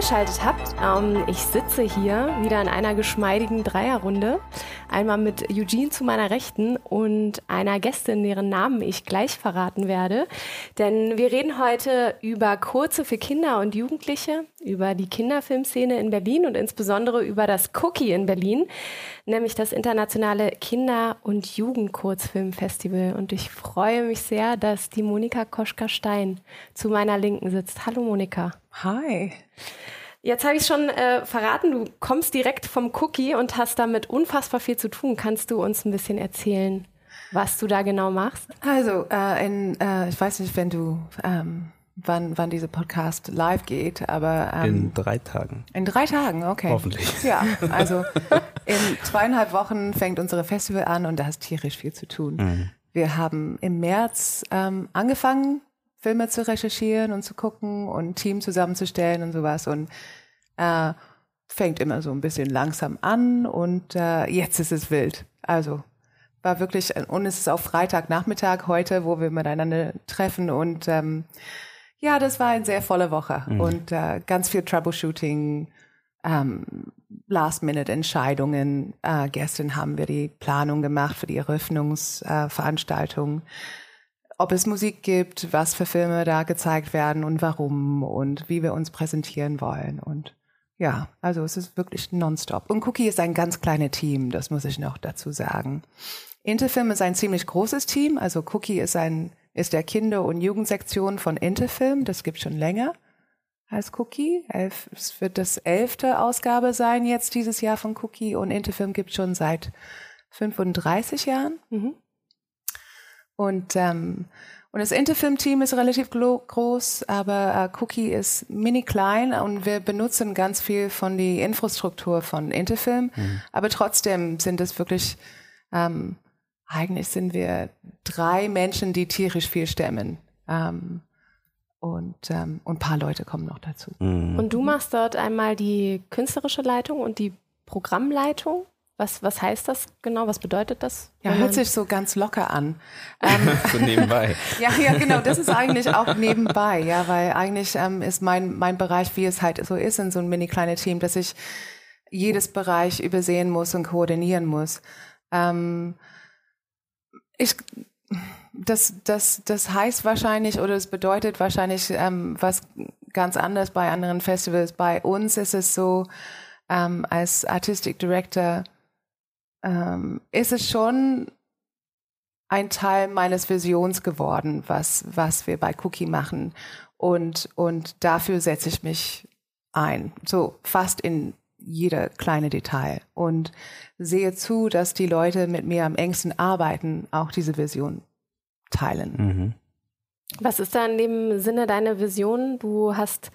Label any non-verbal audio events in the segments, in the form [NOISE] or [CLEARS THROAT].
Eingeschaltet habt. Ähm, ich sitze hier wieder in einer geschmeidigen Dreierrunde. Einmal mit Eugene zu meiner Rechten und einer Gästin, deren Namen ich gleich verraten werde. Denn wir reden heute über Kurze für Kinder und Jugendliche, über die Kinderfilmszene in Berlin und insbesondere über das Cookie in Berlin, nämlich das internationale Kinder- und Jugendkurzfilmfestival. Und ich freue mich sehr, dass die Monika Koschka-Stein zu meiner Linken sitzt. Hallo Monika. Hi. Jetzt habe ich schon äh, verraten, du kommst direkt vom Cookie und hast damit unfassbar viel zu tun. Kannst du uns ein bisschen erzählen, was du da genau machst? Also, äh, in, äh, ich weiß nicht, wenn du, ähm, wann, wann dieser Podcast live geht, aber ähm, In drei Tagen. in drei Tagen, okay. Hoffentlich. Ja, [LAUGHS] also in zweieinhalb Wochen fängt unsere Festival an und da ist tierisch viel zu tun. Mhm. Wir haben im März ähm, angefangen, Filme zu recherchieren und zu gucken und Team zusammenzustellen und sowas und äh, fängt immer so ein bisschen langsam an und äh, jetzt ist es wild. Also war wirklich, und es ist auch Freitagnachmittag heute, wo wir miteinander treffen und ähm, ja, das war eine sehr volle Woche und äh, ganz viel Troubleshooting, ähm, Last-Minute-Entscheidungen. Äh, gestern haben wir die Planung gemacht für die Eröffnungsveranstaltung. Äh. Ob es Musik gibt, was für Filme da gezeigt werden und warum und wie wir uns präsentieren wollen. Und ja, also es ist wirklich nonstop. Und Cookie ist ein ganz kleines Team, das muss ich noch dazu sagen. Interfilm ist ein ziemlich großes Team. Also Cookie ist ein ist der Kinder- und Jugendsektion von Interfilm. Das gibt schon länger als Cookie. Elf, es wird das elfte Ausgabe sein jetzt dieses Jahr von Cookie und Interfilm gibt schon seit 35 Jahren. Mhm. Und, ähm, und das Interfilm-Team ist relativ groß, aber äh, Cookie ist mini klein und wir benutzen ganz viel von die Infrastruktur von Interfilm. Aber trotzdem sind es wirklich, ähm, eigentlich sind wir drei Menschen, die tierisch viel stemmen. Ähm, und, ähm, und ein paar Leute kommen noch dazu. Mhm. Und du machst dort einmal die künstlerische Leitung und die Programmleitung. Was, was heißt das genau? Was bedeutet das? Ja, hört sich so ganz locker an. [LAUGHS] Ähm, so nebenbei. [LAUGHS] Ja, ja, genau. Das ist eigentlich auch nebenbei, ja, weil eigentlich ähm, ist mein mein Bereich, wie es halt so ist in so einem mini kleine Team, dass ich jedes Bereich übersehen muss und koordinieren muss. Ähm, ich das das das heißt wahrscheinlich oder es bedeutet wahrscheinlich ähm, was ganz anders bei anderen Festivals. Bei uns ist es so ähm, als Artistic Director ähm, ist es schon ein Teil meines Visions geworden, was, was wir bei Cookie machen. Und, und dafür setze ich mich ein. So fast in jeder kleine Detail. Und sehe zu, dass die Leute mit mir am engsten arbeiten, auch diese Vision teilen. Mhm. Was ist da in dem Sinne deine Vision? Du hast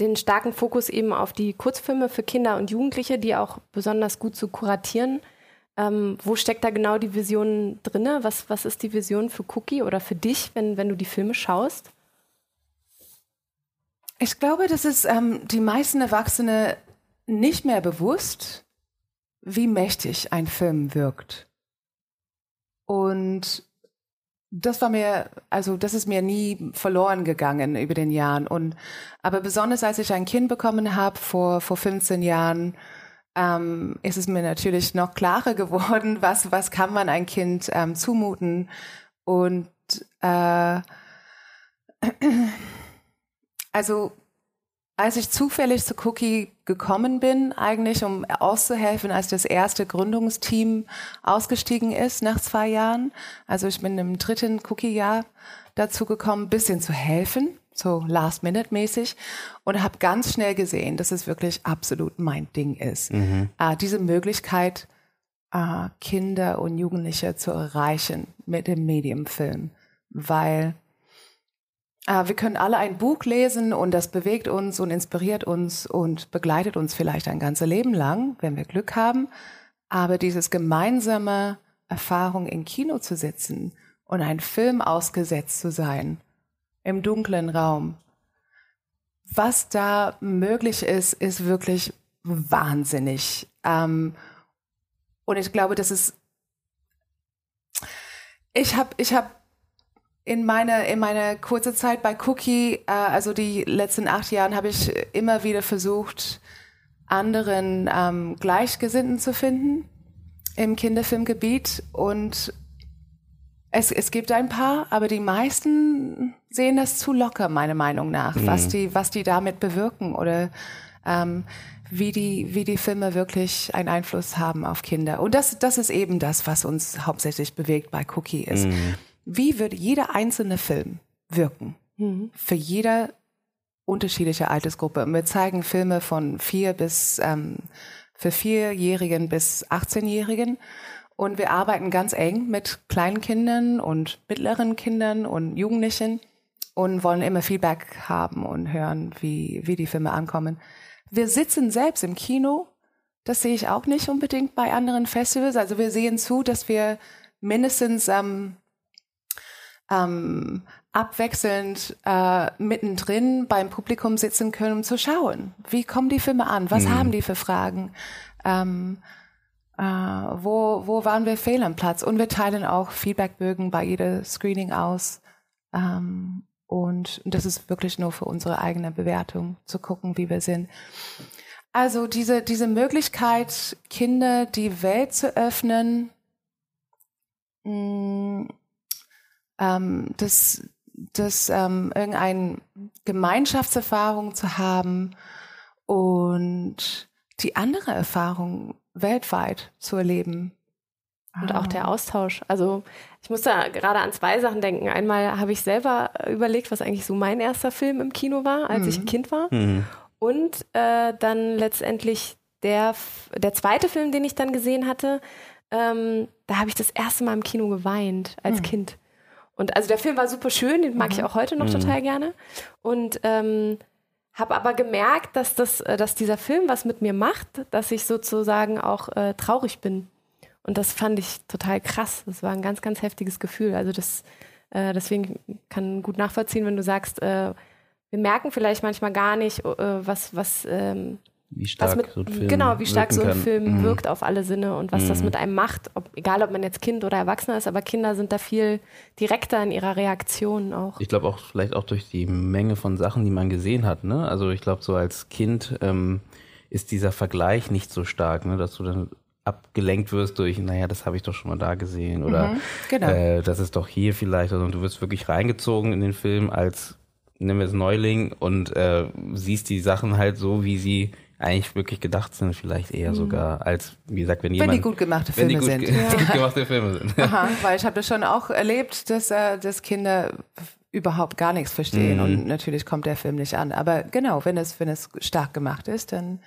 den starken Fokus eben auf die Kurzfilme für Kinder und Jugendliche, die auch besonders gut zu kuratieren. Ähm, wo steckt da genau die Vision drinne? Was, was ist die Vision für Cookie oder für dich, wenn, wenn du die Filme schaust? Ich glaube, das ist ähm, die meisten Erwachsene nicht mehr bewusst, wie mächtig ein Film wirkt. Und das war mir, also das ist mir nie verloren gegangen über den Jahren. Und aber besonders als ich ein Kind bekommen habe vor vor 15 Jahren, ähm, ist es mir natürlich noch klarer geworden, [LAUGHS] was was kann man ein Kind ähm, zumuten. Und äh, [CLEARS THROAT] also als ich zufällig zu Cookie gekommen bin, eigentlich um auszuhelfen, als das erste Gründungsteam ausgestiegen ist nach zwei Jahren, also ich bin im dritten Cookie-Jahr dazu gekommen, ein bisschen zu helfen, so Last-Minute-mäßig und habe ganz schnell gesehen, dass es wirklich absolut mein Ding ist. Äh, diese Möglichkeit, äh, Kinder und Jugendliche zu erreichen mit dem Mediumfilm, weil äh, wir können alle ein Buch lesen und das bewegt uns und inspiriert uns und begleitet uns vielleicht ein ganzes Leben lang, wenn wir Glück haben. Aber dieses gemeinsame Erfahrung im Kino zu sitzen und einen Film ausgesetzt zu sein, im dunklen Raum, was da möglich ist, ist wirklich wahnsinnig. Ähm, und ich glaube, das ist, ich habe, ich habe in meiner in meiner kurzen Zeit bei Cookie, äh, also die letzten acht Jahren, habe ich immer wieder versucht, anderen ähm, Gleichgesinnten zu finden im Kinderfilmgebiet und es, es gibt ein paar, aber die meisten sehen das zu locker, meiner Meinung nach, mhm. was die was die damit bewirken oder ähm, wie die wie die Filme wirklich einen Einfluss haben auf Kinder. Und das das ist eben das, was uns hauptsächlich bewegt bei Cookie ist. Mhm wie würde jeder einzelne Film wirken mhm. für jede unterschiedliche Altersgruppe. Und wir zeigen Filme von vier bis ähm, für Vierjährigen bis 18-Jährigen. Und wir arbeiten ganz eng mit kleinen Kindern und mittleren Kindern und Jugendlichen und wollen immer Feedback haben und hören, wie, wie die Filme ankommen. Wir sitzen selbst im Kino. Das sehe ich auch nicht unbedingt bei anderen Festivals. Also wir sehen zu, dass wir mindestens ähm, ähm, abwechselnd äh, mittendrin beim Publikum sitzen können, um zu schauen, wie kommen die Filme an, was mhm. haben die für Fragen, ähm, äh, wo, wo waren wir fehl am Platz und wir teilen auch Feedbackbögen bei jeder Screening aus. Ähm, und das ist wirklich nur für unsere eigene Bewertung, zu gucken, wie wir sind. Also diese, diese Möglichkeit, Kinder die Welt zu öffnen, mh, mm, ähm, das, das ähm, irgendeine Gemeinschaftserfahrung zu haben und die andere Erfahrung weltweit zu erleben. Und auch der Austausch. Also ich muss da gerade an zwei Sachen denken. Einmal habe ich selber überlegt, was eigentlich so mein erster Film im Kino war, als mhm. ich ein Kind war. Mhm. Und äh, dann letztendlich der, der zweite Film, den ich dann gesehen hatte, ähm, da habe ich das erste Mal im Kino geweint als mhm. Kind. Und also der Film war super schön, den mag mhm. ich auch heute noch mhm. total gerne. Und ähm, habe aber gemerkt, dass das, äh, dass dieser Film was mit mir macht, dass ich sozusagen auch äh, traurig bin. Und das fand ich total krass. Das war ein ganz, ganz heftiges Gefühl. Also das, äh, deswegen kann gut nachvollziehen, wenn du sagst, äh, wir merken vielleicht manchmal gar nicht, äh, was, was ähm, wie stark mit, so ein Film Genau, wie stark so ein kann. Film mhm. wirkt auf alle Sinne und was mhm. das mit einem macht. Ob, egal, ob man jetzt Kind oder Erwachsener ist, aber Kinder sind da viel direkter in ihrer Reaktion auch. Ich glaube auch vielleicht auch durch die Menge von Sachen, die man gesehen hat. Ne? Also ich glaube, so als Kind ähm, ist dieser Vergleich nicht so stark, ne? dass du dann abgelenkt wirst durch, naja, das habe ich doch schon mal da gesehen oder mhm, genau. äh, das ist doch hier vielleicht. Also, und du wirst wirklich reingezogen in den Film als, nennen wir es Neuling und äh, siehst die Sachen halt so, wie sie eigentlich wirklich gedacht sind, vielleicht eher mhm. sogar als, wie gesagt, wenn jemand... Wenn die gut gemachte Filme gut, sind. [LAUGHS] gut gemachte Filme sind. Aha, weil ich habe das schon auch erlebt, dass, äh, dass Kinder überhaupt gar nichts verstehen mhm. und natürlich kommt der Film nicht an. Aber genau, wenn es, wenn es stark gemacht ist, dann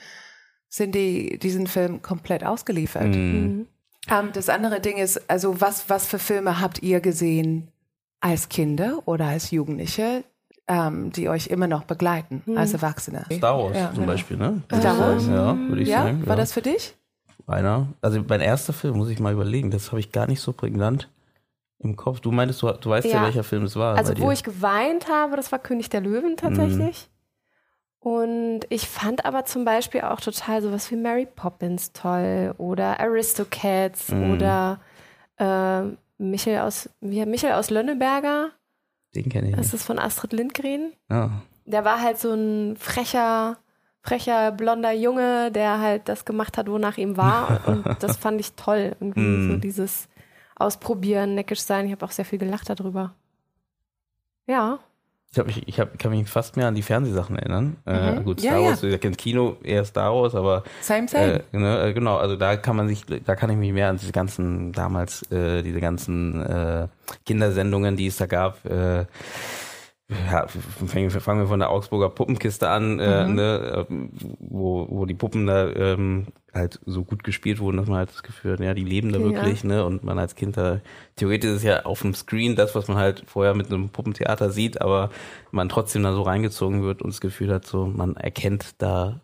sind die diesen Film komplett ausgeliefert. Mhm. mhm. Ähm, das andere Ding ist, also was, was für Filme habt ihr gesehen als Kinder oder als Jugendliche, ähm, die euch immer noch begleiten mhm. als Erwachsene. Star Wars ja, zum genau. Beispiel, ne? Star Wars? Ja, würde ich ja? sagen. War das für dich? Einer. Also mein erster Film, muss ich mal überlegen, das habe ich gar nicht so prägnant im Kopf. Du meintest, du, du weißt ja. ja, welcher Film es war. Also wo ich geweint habe, das war König der Löwen tatsächlich. Mhm. Und ich fand aber zum Beispiel auch total sowas wie Mary Poppins toll oder Aristocats mhm. oder äh, Michel aus, wie, Michael aus Lönneberger. Den kenne ich Das ist von Astrid Lindgren. Ja. Der war halt so ein frecher, frecher, blonder Junge, der halt das gemacht hat, wonach ihm war. [LAUGHS] Und das fand ich toll. Irgendwie mm. so dieses Ausprobieren, neckisch sein. Ich habe auch sehr viel gelacht darüber. Ja. Ich, hab, ich, ich hab, kann mich fast mehr an die Fernsehsachen erinnern. Äh, mhm. Äh, gut, Star ja, Wars, ja. ich kenne Kino eher Star Wars, aber same, same. Äh, ne, äh, genau, also da kann man sich, da kann ich mich mehr an diese ganzen damals äh, diese ganzen äh, Kindersendungen, die es da gab, äh, ja, fangen wir von der Augsburger Puppenkiste an, äh, mhm. ne, wo, wo die Puppen da ähm, halt so gut gespielt wurden, dass man halt das Gefühl hat, ja, die leben da wirklich, ja. ne? Und man als Kind da, theoretisch ist es ja auf dem Screen das, was man halt vorher mit einem Puppentheater sieht, aber man trotzdem da so reingezogen wird und das Gefühl hat, so, man erkennt da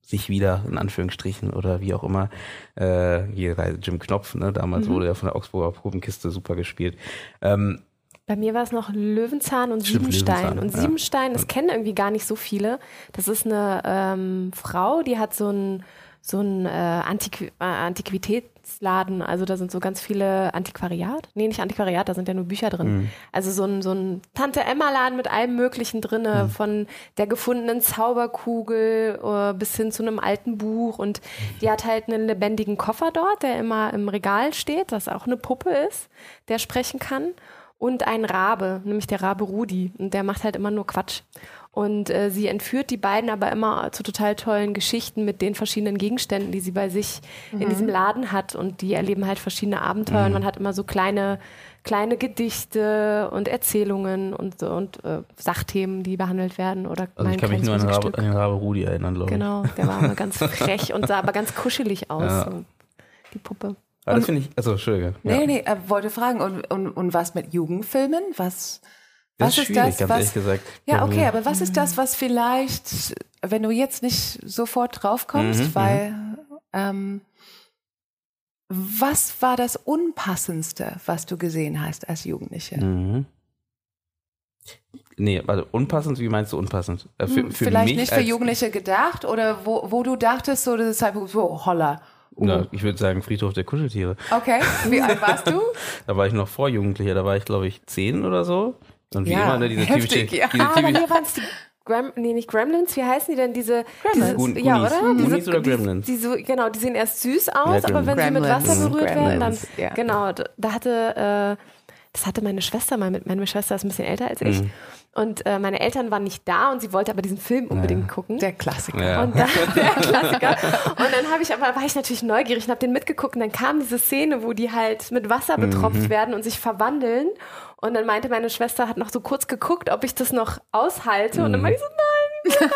sich wieder, in Anführungsstrichen, oder wie auch immer. Äh, hier Jim Knopf, ne? Damals mhm. wurde ja von der Augsburger Puppenkiste super gespielt. Ähm, bei mir war es noch Löwenzahn und Stimmt, Siebenstein. Löwenzahn, und Siebenstein, das kennen irgendwie gar nicht so viele. Das ist eine ähm, Frau, die hat so ein so ein äh, Antiqu äh, Antiquitätsladen. Also da sind so ganz viele Antiquariat. Nee, nicht Antiquariat, da sind ja nur Bücher drin. Mhm. Also so ein, so ein Tante-Emma-Laden mit allem Möglichen drinne, mhm. von der gefundenen Zauberkugel uh, bis hin zu einem alten Buch. Und die hat halt einen lebendigen Koffer dort, der immer im Regal steht, das auch eine Puppe ist, der sprechen kann und ein Rabe, nämlich der Rabe Rudi. Und der macht halt immer nur Quatsch. Und äh, sie entführt die beiden aber immer zu total tollen Geschichten mit den verschiedenen Gegenständen, die sie bei sich mhm. in diesem Laden hat. Und die erleben halt verschiedene Abenteuer. Mhm. Und man hat immer so kleine, kleine Gedichte und Erzählungen und, und äh, Sachthemen, die behandelt werden. Oder also ich kann mich nur an, Rabe, an den Rabe Rudi erinnern, glaube ich. Genau, der war immer ganz [LAUGHS] frech und sah aber ganz kuschelig aus. Ja. So, die Puppe. Aber das finde ich, also Entschuldige. Nee, ja. nee, er wollte fragen, und, und, und was mit Jugendfilmen? Was, das was ist, ist das? Ganz was, ehrlich gesagt. Ja, okay, aber was ist das, was vielleicht, wenn du jetzt nicht sofort draufkommst, mhm, weil mhm. ähm, was war das Unpassendste, was du gesehen hast als Jugendliche? Mhm. Nee, also unpassend, wie meinst du unpassend? Äh, für, hm, für Vielleicht nicht für Jugendliche gedacht oder wo, wo du dachtest, so das ist halt so, holla, na, mhm. ich würde sagen Friedhof der Kuscheltiere. Okay. Wie alt warst du? [LAUGHS] da war ich noch vor Jugendlicher, da war ich glaube ich zehn oder so. Und wie ja, immer, ne, diese heftig, typische, ja. diese ah, aber hier waren es die Gram, nee, nicht Gremlins, wie heißen die denn diese? Gremlins. Diese, ja, oder? Goonies diese, oder Gremlins? Die, die genau, die sehen erst süß aus, ja, aber wenn Gremlins. sie mit Wasser berührt werden, dann, ja. genau, da hatte, äh, das hatte meine Schwester mal mit, meine Schwester ist ein bisschen älter als ich. Mhm. Und äh, meine Eltern waren nicht da und sie wollte aber diesen Film unbedingt ja. gucken. Der Klassiker. Ja. Und dann, [LAUGHS] der Klassiker. Und dann habe ich aber war ich natürlich neugierig und habe den mitgeguckt und dann kam diese Szene, wo die halt mit Wasser betropft mhm. werden und sich verwandeln. Und dann meinte meine Schwester, hat noch so kurz geguckt, ob ich das noch aushalte. Mhm. Und dann meinte ich so, nein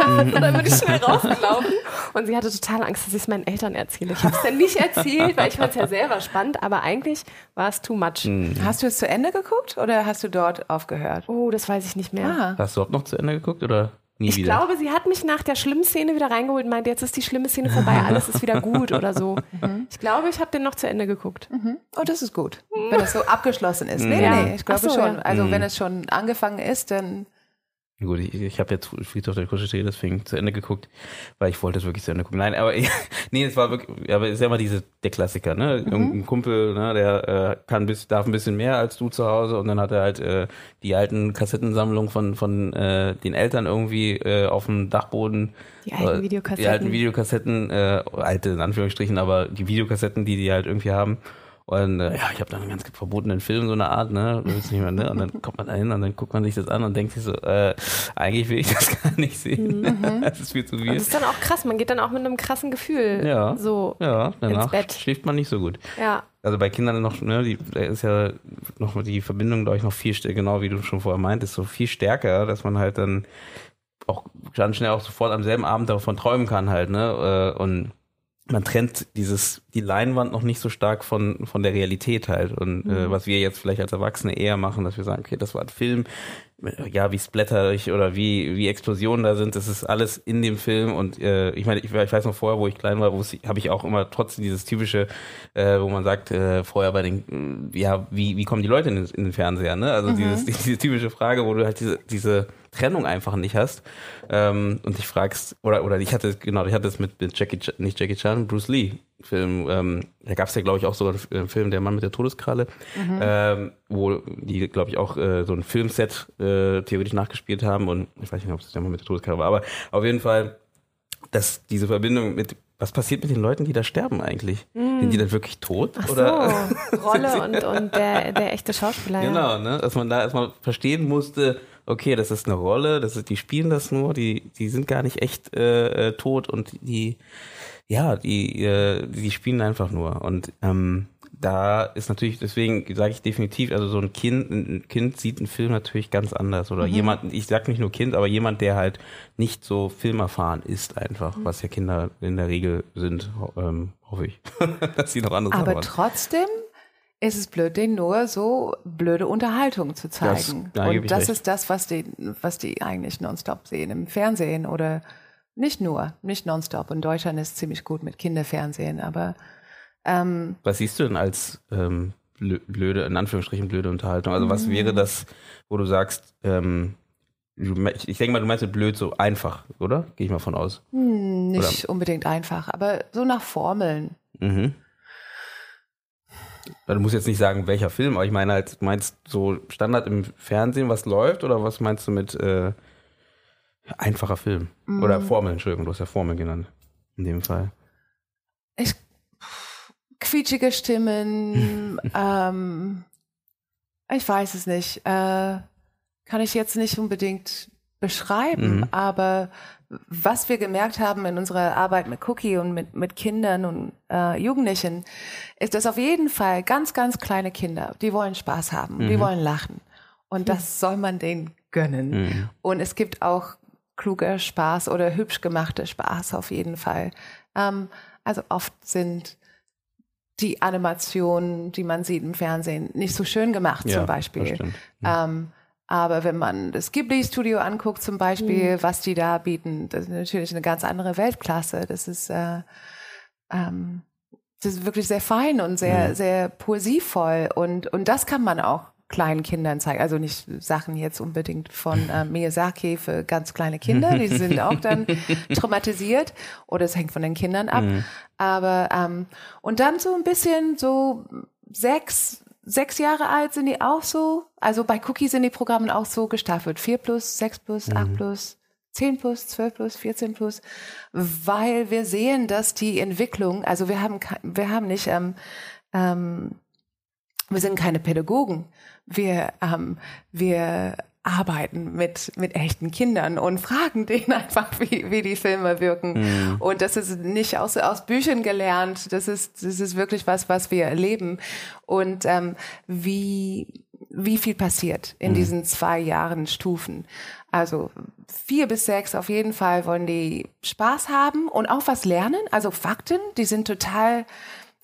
und dann bin ich schnell rausgelaufen. Und sie hatte total Angst, dass ich es meinen Eltern erzähle. Ich habe es dann nicht erzählt, weil ich fand es ja selber spannend, aber eigentlich war es too much. Mhm. Hast du es zu Ende geguckt oder hast du dort aufgehört? Oh, das weiß ich nicht mehr. Ah. Hast du überhaupt noch zu Ende geguckt oder? Nie ich wieder. glaube, sie hat mich nach der schlimmen Szene wieder reingeholt und meinte, jetzt ist die schlimme Szene vorbei, alles ist wieder gut oder so. Mhm. Ich glaube, ich habe den noch zu Ende geguckt. Mhm. Oh, das ist gut. Wenn es so abgeschlossen ist. Nee, ja. nee, ich glaube so, schon. Ja. Also mhm. wenn es schon angefangen ist, dann Gut, ich, ich habe jetzt Friedhof der Kuscheltiere deswegen zu Ende geguckt, weil ich wollte es wirklich zu Ende gucken. Nein, aber [LAUGHS] nee, es war wirklich, aber es ist ja immer diese der Klassiker, ne? Mhm. Ein Kumpel, ne, der äh, kann bis, darf ein bisschen mehr als du zu Hause und dann hat er halt äh, die alten Kassettensammlungen von von äh, den Eltern irgendwie äh, auf dem Dachboden. Die alten Videokassetten. Die alten Videokassetten, äh, alte in Anführungsstrichen, aber die Videokassetten, die die halt irgendwie haben. Und äh, ja, ich habe dann einen ganz verbotenen Film, so eine Art, ne? Nicht mehr, ne? Und dann kommt man da hin und dann guckt man sich das an und denkt sich so, äh, eigentlich will ich das [LAUGHS] gar nicht sehen. Mhm. [LAUGHS] das ist viel zu viel. Und das ist dann auch krass, man geht dann auch mit einem krassen Gefühl ja, so ja, danach schläft man nicht so gut. Ja. Also bei Kindern noch, ne, die, da ist ja noch die Verbindung, glaube ich, noch viel stärker, genau wie du schon vorher meintest, so viel stärker, dass man halt dann auch ganz schnell auch sofort am selben Abend davon träumen kann halt, ne? Äh, und man trennt dieses die Leinwand noch nicht so stark von von der Realität halt und äh, mhm. äh, was wir jetzt vielleicht als Erwachsene eher machen, dass wir sagen, okay, das war ein Film, ja, wie Splatter oder wie wie Explosionen da sind, das ist alles in dem Film und äh, ich meine, ich, ich weiß noch vorher, wo ich klein war, wo habe ich auch immer trotzdem dieses typische, äh, wo man sagt äh, vorher bei den, ja, wie wie kommen die Leute in den, in den Fernseher, ne? Also mhm. dieses [LAUGHS] diese typische Frage, wo du halt diese diese Trennung einfach nicht hast ähm, und dich fragst, oder, oder ich hatte, genau, ich hatte es mit, mit Jackie, Ch nicht Jackie Chan, Bruce Lee Film, ähm, da gab es ja, glaube ich, auch sogar einen Film, Der Mann mit der Todeskralle, mhm. ähm, wo die, glaube ich, auch äh, so ein Filmset äh, theoretisch nachgespielt haben und ich weiß nicht, ob es Der Mann mit der Todeskralle war, aber auf jeden Fall, dass diese Verbindung mit was passiert mit den Leuten, die da sterben eigentlich? Mm. Sind die dann wirklich tot? Ach oder? So, [LAUGHS] Rolle und, und der, der echte Schauspieler. Genau, ne? dass man da erstmal verstehen musste, okay, das ist eine Rolle, das ist, die spielen das nur, die, die sind gar nicht echt äh, äh, tot und die, ja, die, äh, die spielen einfach nur. Und ähm, da ist natürlich, deswegen sage ich definitiv, also so ein Kind, ein Kind sieht einen Film natürlich ganz anders. Oder mhm. jemand, ich sag nicht nur Kind, aber jemand, der halt nicht so filmerfahren ist einfach, mhm. was ja Kinder in der Regel sind, ähm, hoffe ich. [LAUGHS] dass sie noch andere Aber Sachen trotzdem es blöd, denen nur so blöde Unterhaltung zu zeigen. Das, Und das recht. ist das, was die, was die eigentlich nonstop sehen im Fernsehen oder nicht nur, nicht nonstop. Und Deutschland ist ziemlich gut mit Kinderfernsehen, aber ähm, was siehst du denn als ähm, blöde, in Anführungsstrichen blöde Unterhaltung? Also was wäre das, wo du sagst, ähm, ich denke mal, du meinst mit blöd so einfach, oder? Gehe ich mal von aus. Hm, nicht oder? unbedingt einfach, aber so nach Formeln. Mhm. Du musst jetzt nicht sagen, welcher Film, aber ich meine halt, meinst so Standard im Fernsehen, was läuft, oder was meinst du mit äh, einfacher Film? Mhm. Oder Formeln, Entschuldigung, du hast ja Formeln genannt, in dem Fall. Ich quietschige Stimmen, [LAUGHS] ähm, ich weiß es nicht, äh, kann ich jetzt nicht unbedingt beschreiben, mhm. aber was wir gemerkt haben in unserer Arbeit mit Cookie und mit, mit Kindern und äh, Jugendlichen, ist, dass auf jeden Fall ganz, ganz kleine Kinder, die wollen Spaß haben, mhm. die wollen lachen. Und das soll man denen gönnen. Mhm. Und es gibt auch kluger Spaß oder hübsch gemachte Spaß auf jeden Fall. Ähm, also oft sind die Animationen, die man sieht im Fernsehen, nicht so schön gemacht ja, zum Beispiel. Ja. Ähm, aber wenn man das Ghibli-Studio anguckt zum Beispiel, mhm. was die da bieten, das ist natürlich eine ganz andere Weltklasse. Das ist, äh, ähm, das ist wirklich sehr fein und sehr, mhm. sehr poesievoll. Und, und das kann man auch kleinen Kindern zeigen. Also nicht Sachen jetzt unbedingt von äh, [LAUGHS] Miyazaki für ganz kleine Kinder, die sind auch dann [LAUGHS] traumatisiert oder es hängt von den Kindern ab. Mhm. Aber ähm, und dann so ein bisschen so sechs, sechs Jahre alt sind die auch so. Also bei Cookie sind die Programme auch so gestaffelt. Vier plus, sechs plus, mhm. acht plus. 10 plus, 12 plus, 14 plus, weil wir sehen, dass die Entwicklung, also wir haben, wir haben nicht, ähm, ähm, wir sind keine Pädagogen, wir, ähm, wir arbeiten mit, mit echten Kindern und fragen denen [LAUGHS] einfach, wie, wie die Filme wirken. Mhm. Und das ist nicht aus, aus Büchern gelernt, das ist, das ist wirklich was, was wir erleben. Und ähm, wie, wie viel passiert in mhm. diesen zwei Jahren Stufen. Also vier bis sechs auf jeden Fall wollen die Spaß haben und auch was lernen. Also Fakten, die sind total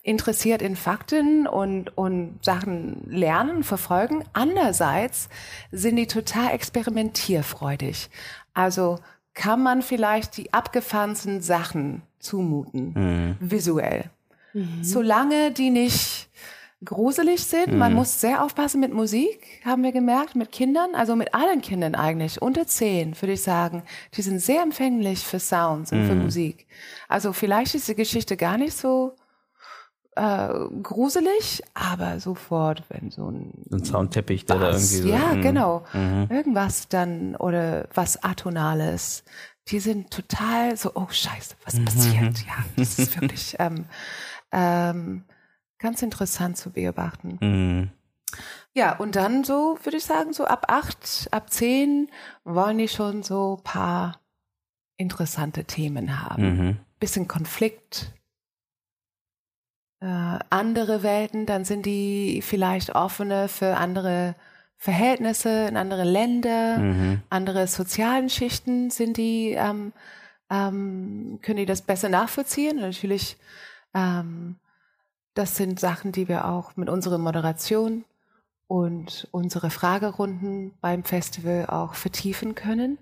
interessiert in Fakten und, und Sachen lernen, verfolgen. Andererseits sind die total experimentierfreudig. Also kann man vielleicht die abgefahrensten Sachen zumuten, mhm. visuell. Mhm. Solange die nicht gruselig sind. Mhm. Man muss sehr aufpassen mit Musik, haben wir gemerkt, mit Kindern, also mit allen Kindern eigentlich, unter zehn, würde ich sagen. Die sind sehr empfänglich für Sounds und für mhm. Musik. Also vielleicht ist die Geschichte gar nicht so äh, gruselig, aber sofort, wenn so ein, ein Soundteppich, der da irgendwie so, ja, mh. genau, mhm. irgendwas dann oder was atonales, die sind total so, oh Scheiße, was mhm. passiert? Ja, das ist wirklich [LAUGHS] ähm, ähm, ganz interessant zu beobachten. Mhm. Ja, und dann so, würde ich sagen, so ab acht, ab zehn wollen die schon so paar interessante Themen haben. Mhm. Bisschen Konflikt, andere Welten, dann sind die vielleicht offener für andere Verhältnisse in andere Länder, mhm. andere sozialen Schichten sind die, ähm, ähm, können die das besser nachvollziehen. natürlich, ähm, das sind Sachen, die wir auch mit unserer Moderation und unsere Fragerunden beim Festival auch vertiefen können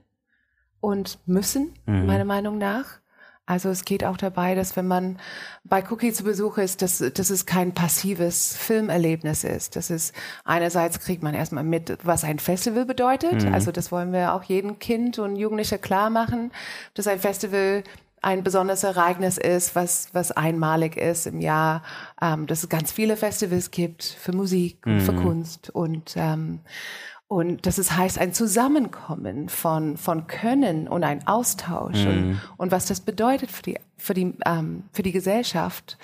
und müssen, mhm. meiner Meinung nach. Also es geht auch dabei, dass wenn man bei Cookie zu Besuch ist, dass, dass es kein passives Filmerlebnis ist. Das ist einerseits kriegt man erstmal mit, was ein Festival bedeutet. Mhm. Also das wollen wir auch jedem Kind und Jugendlicher klar machen, dass ein Festival ein besonderes Ereignis ist, was, was einmalig ist im Jahr, ähm, dass es ganz viele Festivals gibt für Musik mhm. für Kunst und ähm, und das ist, heißt ein Zusammenkommen von, von Können und ein Austausch mhm. und, und was das bedeutet für die, für die, ähm, für die Gesellschaft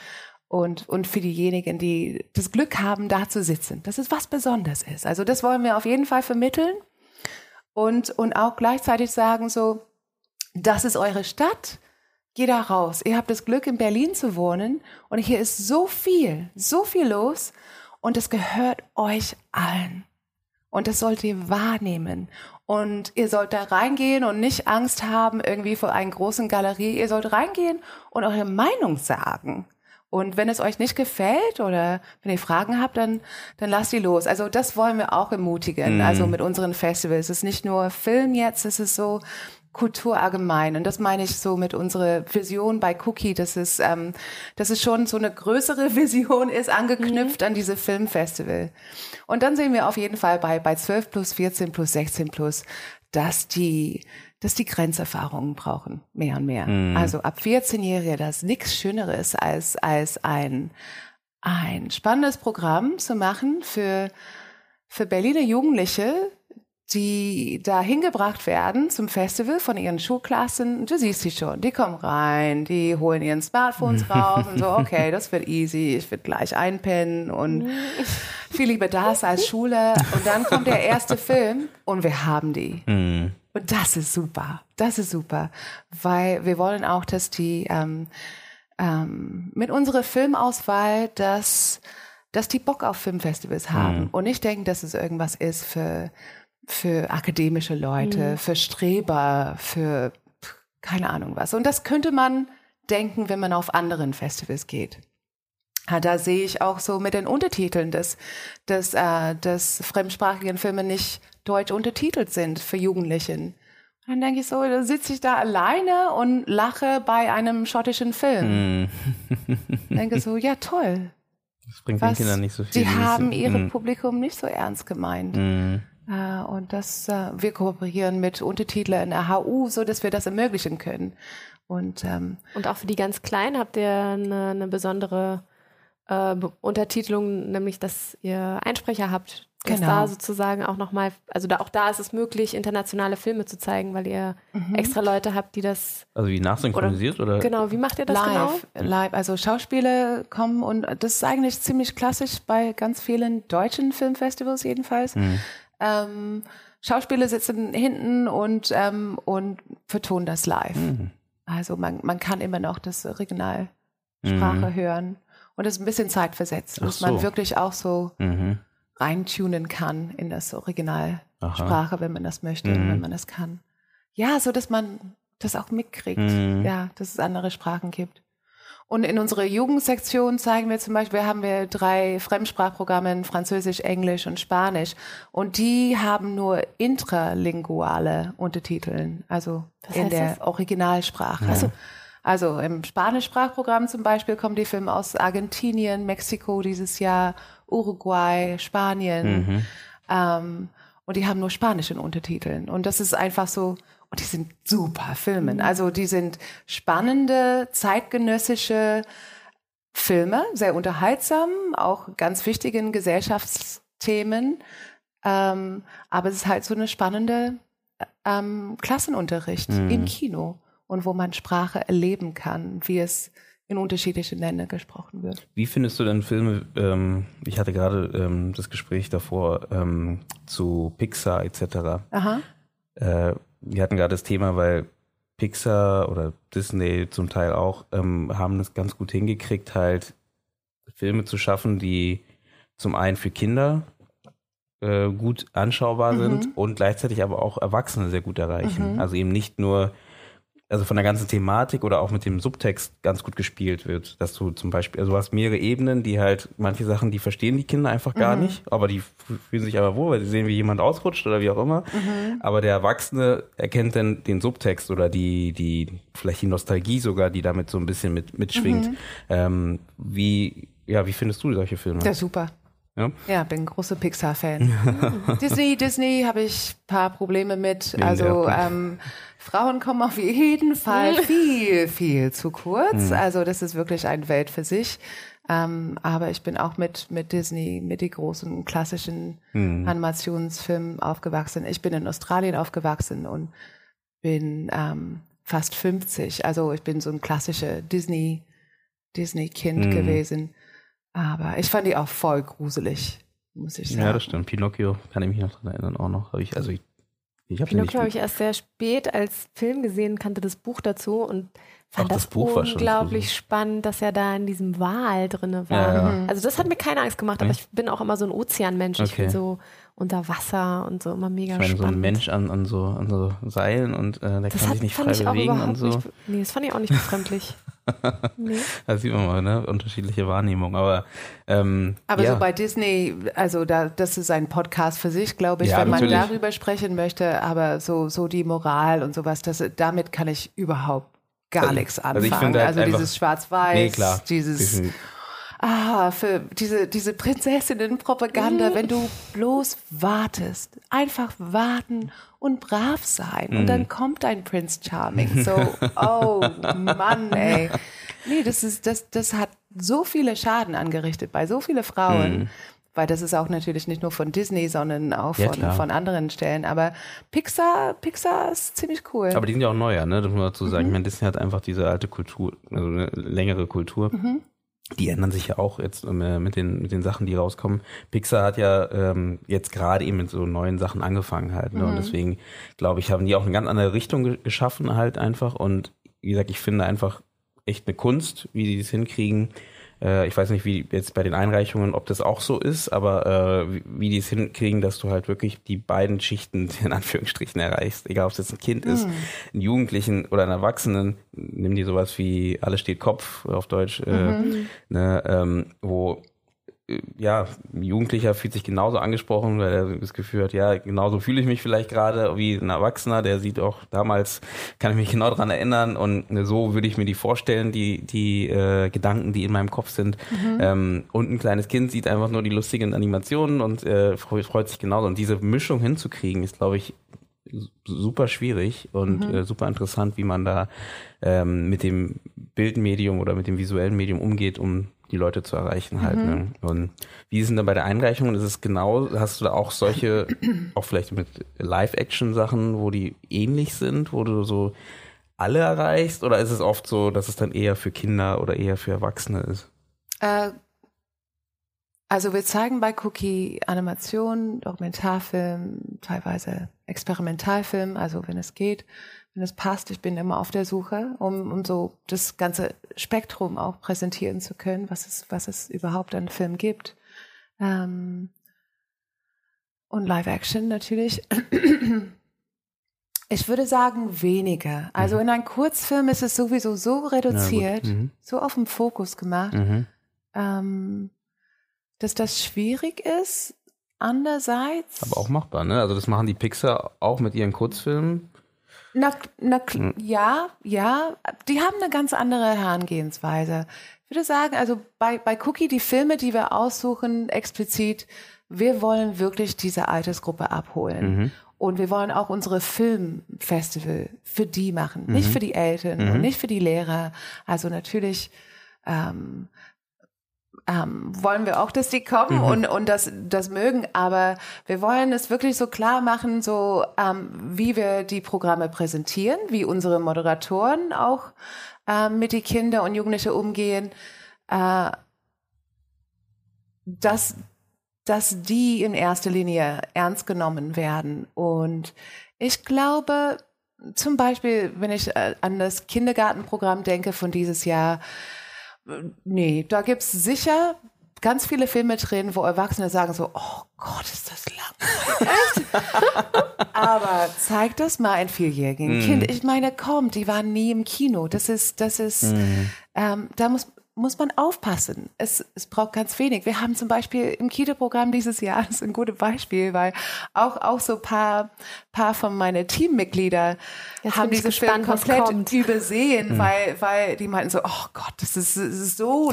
und, und für diejenigen, die das Glück haben, da zu sitzen. Das ist was Besonderes ist. Also das wollen wir auf jeden Fall vermitteln und, und auch gleichzeitig sagen so, das ist eure Stadt. Geh da raus. Ihr habt das Glück, in Berlin zu wohnen und hier ist so viel, so viel los und es gehört euch allen. Und das sollt ihr wahrnehmen. Und ihr sollt da reingehen und nicht Angst haben irgendwie vor einer großen Galerie. Ihr sollt reingehen und eure Meinung sagen. Und wenn es euch nicht gefällt oder wenn ihr Fragen habt, dann, dann lasst die los. Also das wollen wir auch ermutigen. Mhm. Also mit unseren Festivals. Es ist nicht nur Film jetzt, es ist so, Kultur allgemein. Und das meine ich so mit unserer Vision bei Cookie, dass es, ähm, dass es schon so eine größere [LAUGHS] Vision ist, angeknüpft mhm. an diese Filmfestival. Und dann sehen wir auf jeden Fall bei, bei 12 plus, 14 plus, 16 plus, dass die, dass die Grenzerfahrungen brauchen, mehr und mehr. Mhm. Also ab 14-Jährige, das nichts Schöneres als, als ein, ein spannendes Programm zu machen für, für Berliner Jugendliche, die da hingebracht werden zum Festival von ihren Schulklassen. Du siehst sie schon, die kommen rein, die holen ihren Smartphones [LAUGHS] raus und so, okay, das wird easy, ich will gleich einpennen und [LAUGHS] viel lieber das als Schule. Und dann kommt der erste [LAUGHS] Film und wir haben die. Mhm. Und das ist super, das ist super, weil wir wollen auch, dass die ähm, ähm, mit unserer Filmauswahl, dass, dass die Bock auf Filmfestivals haben. Mhm. Und ich denke, dass es irgendwas ist für für akademische Leute, mhm. für Streber, für keine Ahnung was. Und das könnte man denken, wenn man auf anderen Festivals geht. Da sehe ich auch so mit den Untertiteln, dass, dass, äh, dass fremdsprachigen Filme nicht deutsch untertitelt sind für Jugendlichen. Und dann denke ich so, da sitze ich da alleine und lache bei einem schottischen Film. Mm. denke so, ja toll. Das bringt Was, den Kindern nicht so viel. Die haben ihr mm. Publikum nicht so ernst gemeint. Mm. Äh, und das, äh, wir kooperieren mit Untertitler in der HU, so dass wir das ermöglichen können. Und, ähm, und auch für die ganz Kleinen habt ihr eine, eine besondere äh, Untertitelung, nämlich dass ihr Einsprecher habt, dass genau. da sozusagen auch nochmal, also da, auch da ist es möglich, internationale Filme zu zeigen, weil ihr mhm. extra Leute habt, die das. Also wie nachsynchronisiert oder? oder? Genau, wie macht ihr das live, genau? Live, also Schauspieler kommen und das ist eigentlich ziemlich klassisch bei ganz vielen deutschen Filmfestivals jedenfalls. Mhm. Ähm, Schauspieler sitzen hinten und, ähm, und vertonen das live. Mhm. Also man, man kann immer noch das Originalsprache mhm. hören. Und es ist ein bisschen zeitversetzt, dass so. man wirklich auch so mhm. reintunen kann in das Originalsprache, Aha. wenn man das möchte, mhm. wenn man das kann. Ja, so dass man das auch mitkriegt, mhm. ja, dass es andere Sprachen gibt. Und in unserer Jugendsektion zeigen wir zum Beispiel, haben wir drei Fremdsprachprogramme in Französisch, Englisch und Spanisch. Und die haben nur intralinguale Untertiteln, also Was in der das? Originalsprache. Ja. Also, also im Spanischsprachprogramm zum Beispiel kommen die Filme aus Argentinien, Mexiko dieses Jahr, Uruguay, Spanien. Mhm. Ähm, und die haben nur spanischen Untertiteln. Und das ist einfach so, und die sind super Filme. Mhm. Also die sind spannende, zeitgenössische Filme, sehr unterhaltsam, auch ganz wichtigen Gesellschaftsthemen. Ähm, aber es ist halt so eine spannende ähm, Klassenunterricht mhm. im Kino und wo man Sprache erleben kann, wie es in unterschiedlichen Ländern gesprochen wird. Wie findest du denn Filme, ähm, ich hatte gerade ähm, das Gespräch davor ähm, zu Pixar etc. Aha. Äh, wir hatten gerade das Thema, weil Pixar oder Disney zum Teil auch ähm, haben das ganz gut hingekriegt, halt Filme zu schaffen, die zum einen für Kinder äh, gut anschaubar mhm. sind und gleichzeitig aber auch Erwachsene sehr gut erreichen. Mhm. Also eben nicht nur also von der ganzen Thematik oder auch mit dem Subtext ganz gut gespielt wird. Dass du zum Beispiel, also du hast mehrere Ebenen, die halt, manche Sachen, die verstehen die Kinder einfach gar mhm. nicht, aber die fühlen sich aber wohl, weil sie sehen, wie jemand ausrutscht oder wie auch immer. Mhm. Aber der Erwachsene erkennt dann den Subtext oder die, die, vielleicht die Nostalgie sogar, die damit so ein bisschen mit, mitschwingt. Mhm. Ähm, wie, ja, wie findest du solche Filme? Ja, super. Ja, ja bin großer Pixar-Fan. [LAUGHS] Disney, Disney habe ich paar Probleme mit. Wegen also ähm, Frauen kommen auf jeden Fall [LAUGHS] viel, viel zu kurz. Mhm. Also das ist wirklich ein Welt für sich. Ähm, aber ich bin auch mit, mit Disney, mit den großen klassischen mhm. Animationsfilmen aufgewachsen. Ich bin in Australien aufgewachsen und bin ähm, fast 50. Also ich bin so ein klassischer Disney, Disney-Kind mhm. gewesen. Aber ich fand die auch voll gruselig, muss ich sagen. Ja, das stimmt. Pinocchio kann ich mich noch dran erinnern auch noch. Hab ich, also ich Ich habe Pinocchio habe ich erst sehr spät als Film gesehen, kannte das Buch dazu und fand Ach, das das, unglaublich spannend, dass er da in diesem Wal drinne war. Ja, ja. Also das hat mir keine Angst gemacht, aber ich bin auch immer so ein Ozeanmensch. Ich Okay. bin so unter Wasser und so immer mega Ich meine, so spannend. ein Mensch an, an, so, an so Seilen und äh, der das kann hat, sich nicht frei bewegen und so. nicht. Nee, das fand ich auch nicht befremdlich. [LAUGHS] nee. Da sieht man mal, ne? Unterschiedliche Wahrnehmungen. Aber, ähm, Aber ja. so bei Disney, also da, das ist ein Podcast für sich, glaube ich, Ja, wenn man natürlich. darüber sprechen möchte. Aber so, so die Moral und sowas, das, damit kann ich überhaupt gar Also- nichts also ich anfangen. finde halt Also, einfach- dieses Schwarz-Weiß, nee, dieses Definitiv. Ah, für diese, diese Prinzessinnen-Propaganda, wenn du bloß wartest, einfach warten und brav sein. Und Mhm. dann kommt ein Prince Charming. So, [LAUGHS] oh Mann, ey. Nee, das ist, das, das hat so viele Schaden angerichtet bei so viele Frauen. Mhm. Weil das ist auch natürlich nicht nur von Disney, sondern auch Ja, von, klar. von anderen Stellen. Aber Pixar, Pixar ist ziemlich cool. Aber die sind ja auch neuer, ne? Das muss man dazu sagen. Mhm. Ich meine, Disney hat einfach diese alte Kultur, also eine längere Kultur. Mhm. Die ändern sich ja auch jetzt ähm, äh, mit den, mit den Sachen, die rauskommen. Pixar hat ja ähm, jetzt gerade eben mit so neuen Sachen angefangen halt. Ne? Und Mhm. deswegen, glaube ich, haben die auch eine ganz andere Richtung ge geschaffen halt einfach. Und wie gesagt, ich finde einfach echt eine Kunst, wie die es hinkriegen. Äh, ich weiß nicht, wie jetzt bei den Einreichungen, ob das auch so ist, aber äh, wie, wie die es hinkriegen, dass du halt wirklich die beiden Schichten in Anführungsstrichen erreichst. Egal, ob es jetzt ein Kind ist, einen Jugendlichen oder einen Erwachsenen. Nimm dir sowas wie Alles steht Kopf auf Deutsch, äh, ne, ähm, wo ja, ein Jugendlicher fühlt sich genauso angesprochen, weil er das Gefühl hat, ja, genauso fühle ich mich vielleicht gerade wie ein Erwachsener, der sieht auch damals, kann ich mich genau dran erinnern und so würde ich mir die vorstellen, die, die äh, Gedanken, die in meinem Kopf sind. Ähm, und ein kleines Kind sieht einfach nur die lustigen Animationen und äh, freut, sich genauso. Und diese Mischung hinzukriegen, ist, glaube ich, super schwierig und äh, super interessant, wie man da ähm, mit dem Bildmedium oder mit dem visuellen Medium umgeht, um die Leute zu erreichen halt. Ne? Und wie ist denn da bei der Einreichung? Ist es genau, hast du da auch solche, [CLEARS THROAT] auch vielleicht mit Live-Action-Sachen, wo die ähnlich sind, wo du so alle erreichst? Oder ist es oft so, dass es dann eher für Kinder oder eher für Erwachsene ist? Äh, also wir zeigen bei Cookie Animation, Dokumentarfilm, teilweise Experimentalfilm, also wenn es geht, wenn es passt. Ich bin immer auf der Suche, um, um so das ganze Spektrum auch präsentieren zu können, was es, was es überhaupt an Film gibt. Ähm, und Live-Action natürlich. [CLEARS THROAT] Ich würde sagen weniger. Also in einem Kurzfilm ist es sowieso so reduziert, Mhm. so auf den Fokus gemacht, Mhm. ähm, dass das schwierig ist. Andererseits, Aber auch machbar, ne? Also das machen die Pixar auch mit ihren Kurzfilmen. Na, na, kl- ja, ja, die haben eine ganz andere Herangehensweise. Ich würde sagen, also bei, bei Cookie, die Filme, die wir aussuchen, explizit, wir wollen wirklich diese Altersgruppe abholen. Und wir wollen auch unsere Filmfestival für die machen, nicht für die Eltern und nicht für die Lehrer. Also natürlich ähm, ähm, wollen wir auch, dass die kommen und, und das, das mögen, aber wir wollen es wirklich so klar machen, so ähm, wie wir die Programme präsentieren, wie unsere Moderatoren auch ähm, mit die Kinder und Jugendliche umgehen, äh, dass, dass die in erster Linie ernst genommen werden. Und ich glaube, zum Beispiel, wenn ich äh, an das Kindergartenprogramm denke von dieses Jahr, nee, da gibt's sicher ganz viele Filme drin, wo Erwachsene sagen so, oh Gott, ist das langweilig. [LAUGHS] Aber zeig das mal ein vierjährigen Kind. Ich meine, komm, die waren nie im Kino. Das ist, das ist, ähm, da muss, muss man aufpassen. Es, es braucht ganz wenig. Wir haben zum Beispiel im Kita-Programm dieses Jahr, [LAUGHS] das ist ein gutes Beispiel, weil auch, auch so paar, paar von meinen Teammitglieder Jetzt haben diese Film gespannt, was komplett kommt. [LAUGHS] übersehen, weil, weil die meinten so, oh Gott, das ist, das ist so,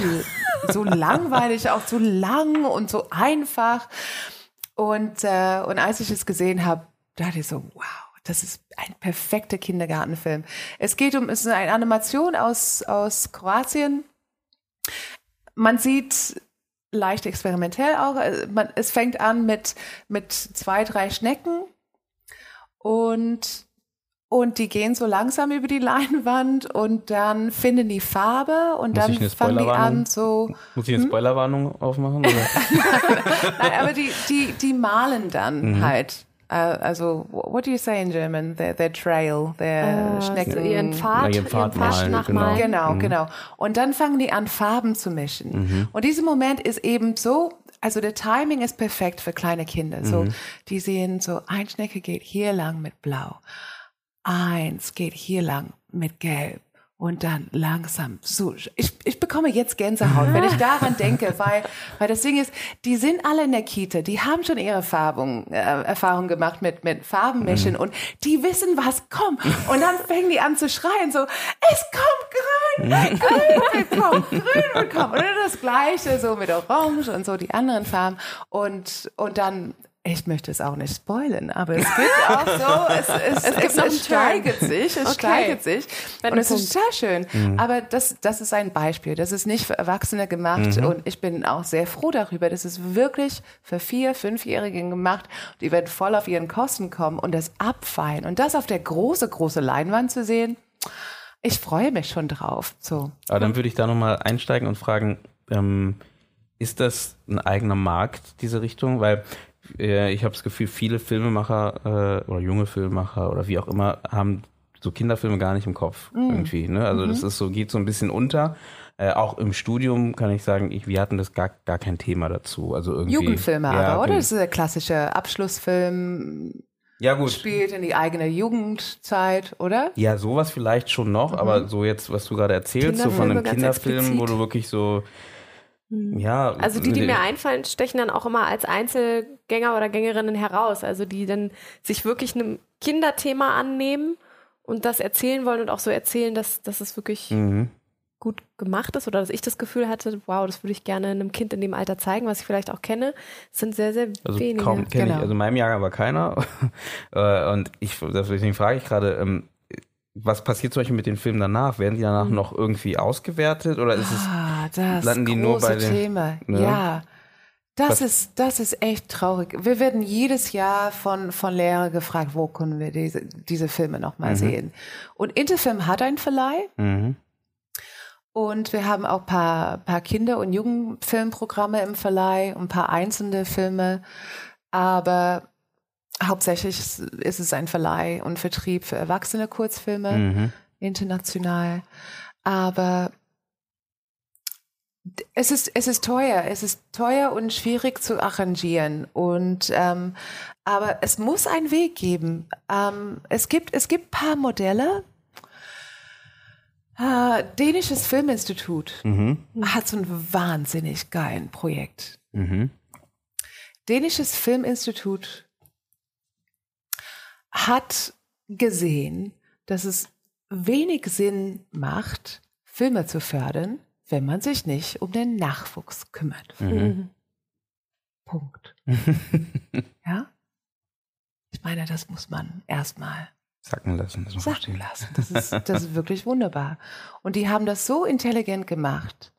so langweilig, auch so lang und so einfach. Und, äh, und als ich es gesehen habe, dachte ich so, wow, das ist ein perfekter Kindergartenfilm. Es geht um, es ist eine Animation aus, aus Kroatien. Man sieht leicht experimentell auch. äh, Man, es fängt an mit, mit zwei, drei Schnecken und, und die gehen so langsam über die [LAUGHS] Leinwand und dann finden die Farbe und Muss dann fangen die an so. Muss ich eine Spoilerwarnung aufmachen? [LAUGHS] Nein, aber die, die, die malen dann Mhm. halt Uh, also, what do you say in German? Their, their trail, their Äh, Schnecken. so ihren Pfad, ihren Pfad malen, nachmalen. Genau, genau. Und dann fangen die an, Farben zu mischen. Und dieser Moment ist eben so, also der Timing ist perfekt für kleine Kinder. So, die sehen so, ein Schnecke geht hier lang mit Blau. Eins geht hier lang mit Gelb. Und dann langsam so. Ich, ich bekomme jetzt Gänsehaut, wenn ich daran denke, weil, weil das Ding ist, die sind alle in der Kita, die haben schon ihre Farbung, äh, Erfahrung gemacht mit, mit Farbenmischen und die wissen, was kommt. Und dann fängen die an zu schreien, so, es kommt grün, grün kommt, grün kommt. Und dann das Gleiche, so mit Orange und so die anderen Farben. Und, und dann, ich möchte es auch nicht spoilen, aber es gibt [LAUGHS] auch so, es, es, es, gibt es, es steigert sich, es Okay. steigert sich. Und es ist sehr schön. Aber das, das ist ein Beispiel. Das ist nicht für Erwachsene gemacht. Und ich bin auch sehr froh darüber. Das ist wirklich für Vier-, Fünfjährige gemacht. Die werden voll auf ihren Kosten kommen und das abfeiern. Und das auf der große, große Leinwand zu sehen, ich freue mich schon drauf. So. Aber dann würde ich da nochmal einsteigen und fragen, ähm, ist das ein eigener Markt, diese Richtung? Weil ich habe das Gefühl, viele Filmemacher äh, oder junge Filmemacher oder wie auch immer haben so Kinderfilme gar nicht im Kopf irgendwie. Ne? Also das ist so, geht so ein bisschen unter. Äh, auch im Studium kann ich sagen, ich, wir hatten das gar, gar kein Thema dazu. Also irgendwie, Jugendfilme ja, aber, oder? Das ist der klassische Abschlussfilm, Ja, gut. spielt in die eigene Jugendzeit, oder? Ja, sowas vielleicht schon noch, aber so jetzt, was du gerade erzählst, so von einem Kinderfilm, wo explizit. du wirklich so, ja. Also die, die mir einfallen, stechen dann auch immer als Einzelgänger oder Gängerinnen heraus. Also die dann sich wirklich einem Kinderthema annehmen und das erzählen wollen und auch so erzählen, dass, dass es wirklich Mhm. gut gemacht ist oder dass ich das Gefühl hatte, wow, das würde ich gerne einem Kind in dem Alter zeigen, was ich vielleicht auch kenne. Es sind sehr, sehr Also wenige. kaum kenne genau. ich, also in meinem Jahrgang war keiner. [LAUGHS] Äh, und ich, deswegen frage ich gerade, ähm, was passiert zum Beispiel mit den Filmen danach? Werden die danach noch irgendwie ausgewertet oder ist es, Ah, das landen die nur bei den- Thema. Ne? Ja. Das Was- ist, das ist echt traurig. Wir werden jedes Jahr von, von Lehrern gefragt, wo können wir diese, diese Filme nochmal sehen. Und Interfilm hat einen Verleih. mhm. Und wir haben auch paar, paar Kinder- und Jugendfilmprogramme im Verleih, ein paar einzelne Filme. Aber hauptsächlich ist es ein Verleih und Vertrieb für erwachsene Kurzfilme Mhm. international. Aber es ist, es ist teuer. Es ist teuer und schwierig zu arrangieren. Und, ähm, aber es muss einen Weg geben. Ähm, es gibt, es gibt paar Modelle. Äh, Dänisches Filminstitut Mhm. hat so ein wahnsinnig geilen Projekt. Mhm. Dänisches Filminstitut hat gesehen, dass es wenig Sinn macht, Filme zu fördern, wenn man sich nicht um den Nachwuchs kümmert. Mhm. Punkt. [LAUGHS] ja? Ich meine, das muss man erstmal Sacken lassen. Das muss sacken stehen. lassen. Das ist, das ist wirklich wunderbar. Und die haben das so intelligent gemacht.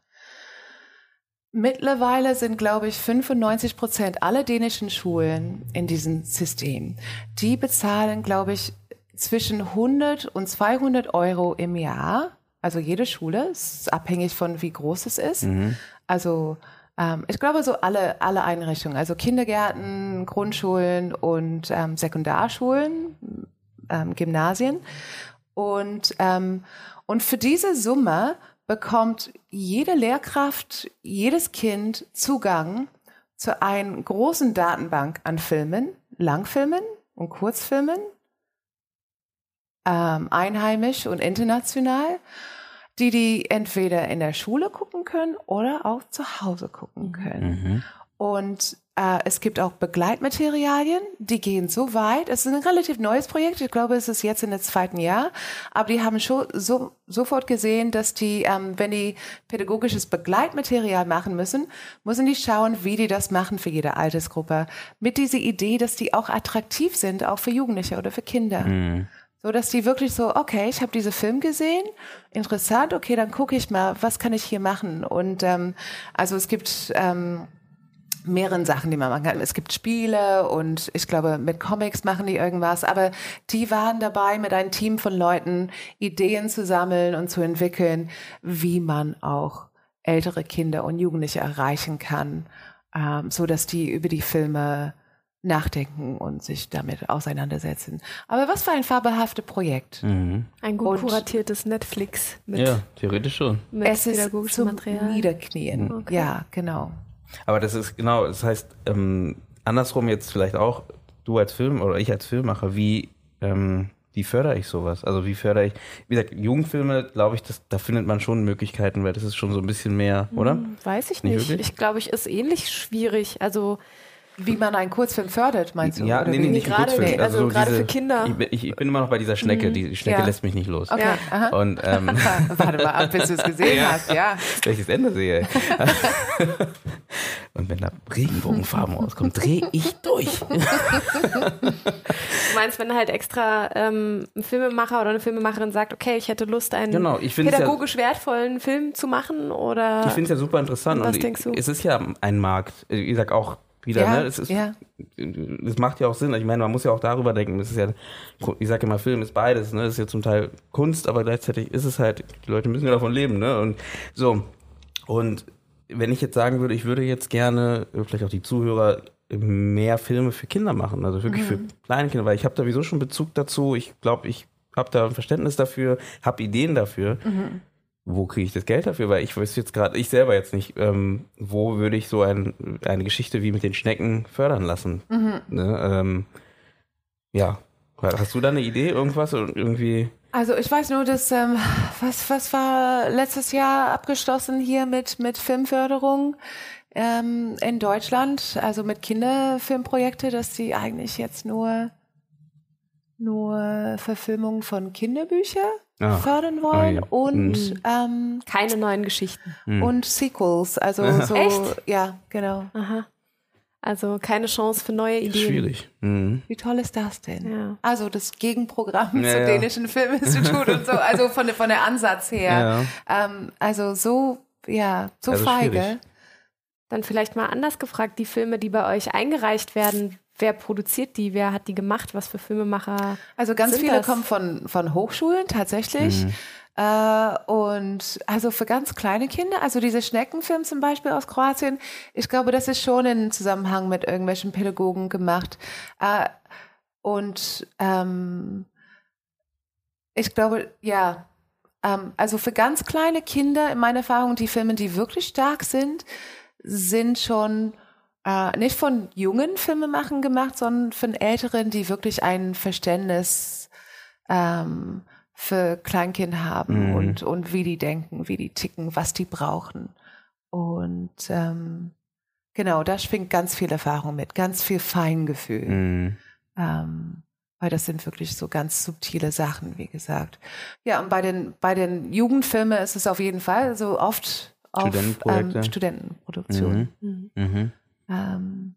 Mittlerweile sind, glaube ich, 95 Prozent aller dänischen Schulen in diesem System. Die bezahlen, glaube ich, zwischen 100 und 200 Euro im Jahr. Also jede Schule, ist abhängig von wie groß es ist. Also ähm, ich glaube so alle, alle Einrichtungen, also Kindergärten, Grundschulen und ähm, Sekundarschulen, ähm, Gymnasien. Und, ähm, und für diese Summe bekommt jede Lehrkraft, jedes Kind Zugang zu einer großen Datenbank an Filmen, Langfilmen und Kurzfilmen, ähm, einheimisch und international, die die entweder in der Schule gucken können oder auch zu Hause gucken können. Mhm. Und äh, es gibt auch Begleitmaterialien, die gehen so weit. Es ist ein relativ neues Projekt. Ich glaube, es ist jetzt in der zweiten Jahr. Aber die haben schon so, sofort gesehen, dass die, ähm, wenn die pädagogisches Begleitmaterial machen müssen, müssen die schauen, wie die das machen für jede Altersgruppe. Mit dieser Idee, dass die auch attraktiv sind, auch für Jugendliche oder für Kinder. Mhm. So dass die wirklich so, okay, ich habe diesen Film gesehen, interessant, okay, dann gucke ich mal, was kann ich hier machen? Und ähm, also es gibt ähm, mehreren Sachen, die man machen kann. Es gibt Spiele und ich glaube, mit Comics machen die irgendwas, aber die waren dabei, mit einem Team von Leuten Ideen zu sammeln und zu entwickeln, wie man auch ältere Kinder und Jugendliche erreichen kann, ähm, so dass die über die Filme nachdenken und sich damit auseinandersetzen. Aber was für ein fabelhaftes Projekt. Mhm. Ein gut Und- kuratiertes Netflix mit, Ja, theoretisch schon. mit es ist pädagogischem zum Material. Niederknien. Okay. Ja, genau. Aber das ist genau, das heißt, ähm, andersrum jetzt vielleicht auch, du als Film oder ich als Filmmacher, wie, ähm, wie fördere ich sowas? Also wie fördere ich, wie gesagt, Jugendfilme, glaube ich, das, da findet man schon Möglichkeiten, weil das ist schon so ein bisschen mehr, oder? Hm, Weiß ich Nicht nicht. Ich glaube, ich ist ähnlich schwierig. Also Wie man einen Kurzfilm fördert, meinst du? Ja, oder nee, nee, nicht gerade- Kurzfilm. nee, also so gerade diese- für Kinder. Ich, bin- ich, ich bin immer noch bei dieser Schnecke, die Schnecke Ja. lässt mich nicht los. Okay, Ja. Und ähm, [LAUGHS] Warte mal ab, bis du es gesehen hast, ja. welches Ende sehe. [LAUGHS] Und wenn da Regenbogenfarben rauskommen, drehe ich durch. [LAUGHS] du meinst, wenn halt extra ähm, ein Filmemacher oder eine Filmemacherin sagt, okay, ich hätte Lust, einen Genau, ich find's ja- pädagogisch wertvollen Film zu machen oder Ich finde es ja super interessant. Was und denkst du? Es ist ja ein Markt. Wie gesagt, auch wieder, Ja, ne? Es ist, ja. es macht ja auch Sinn. Ich meine, man muss ja auch darüber denken. Es ist ja, ich sage immer, Film ist beides, ne? Es ist ja zum Teil Kunst, aber gleichzeitig ist es halt, die Leute müssen ja davon leben, ne? Und so. Und wenn ich jetzt sagen würde, ich würde jetzt gerne, äh, vielleicht auch die Zuhörer, mehr Filme für Kinder machen, also wirklich für kleine Kinder, weil ich habe da sowieso schon Bezug dazu. Ich glaube, ich habe da ein Verständnis dafür, habe Ideen dafür. Wo kriege ich das Geld dafür? Weil ich weiß jetzt gerade, ich selber jetzt nicht, ähm, wo würde ich so ein, eine Geschichte wie mit den Schnecken fördern lassen? Ne? Ähm, ja. Hast du da eine Idee, irgendwas? Irgendwie. Also ich weiß nur, dass ähm, was was war letztes Jahr abgeschlossen hier mit mit Filmförderung ähm, in Deutschland, also mit Kinderfilmprojekte, dass sie eigentlich jetzt nur nur Verfilmungen von Kinderbüchern Ah, fördern wollen oh je. und ähm, keine neuen Geschichten. Hm. und Sequels, also so Echt? ja genau. Aha. Also keine Chance für neue Ideen. Schwierig. Mhm. Wie toll ist das denn? Ja. Also das Gegenprogramm Ja, zum ja. dänischen Filminstitut und so, also von der von der Ansatz her. Ähm, also so, ja, so Also feige. schwierig. Dann vielleicht mal anders gefragt, die Filme, die bei euch eingereicht werden, wer produziert die? Wer hat die gemacht? Was für Filmemacher? Also ganz Sind viele das? kommen von, von Hochschulen tatsächlich. Mhm. Äh, und also für ganz kleine Kinder, also diese Schneckenfilm zum Beispiel aus Kroatien, ich glaube, das ist schon in Zusammenhang mit irgendwelchen Pädagogen gemacht. Äh, und ähm, ich glaube, ja, ähm, also für ganz kleine Kinder, in meiner Erfahrung, die Filme, die wirklich stark sind, sind schon äh, nicht von jungen Filmemachern gemacht, sondern von älteren, die wirklich ein Verständnis ähm, für Kleinkind haben Mhm. und, und wie die denken, wie die ticken, was die brauchen. Und ähm, genau, da schwingt ganz viel Erfahrung mit, ganz viel Feingefühl. Mhm. Ähm, weil das sind wirklich so ganz subtile Sachen, wie gesagt. Ja, und bei den, bei den Jugendfilmen ist es auf jeden Fall so oft auf Studentenprojekte. ähm, Studentenproduktion. Mhm. Mhm. Ähm,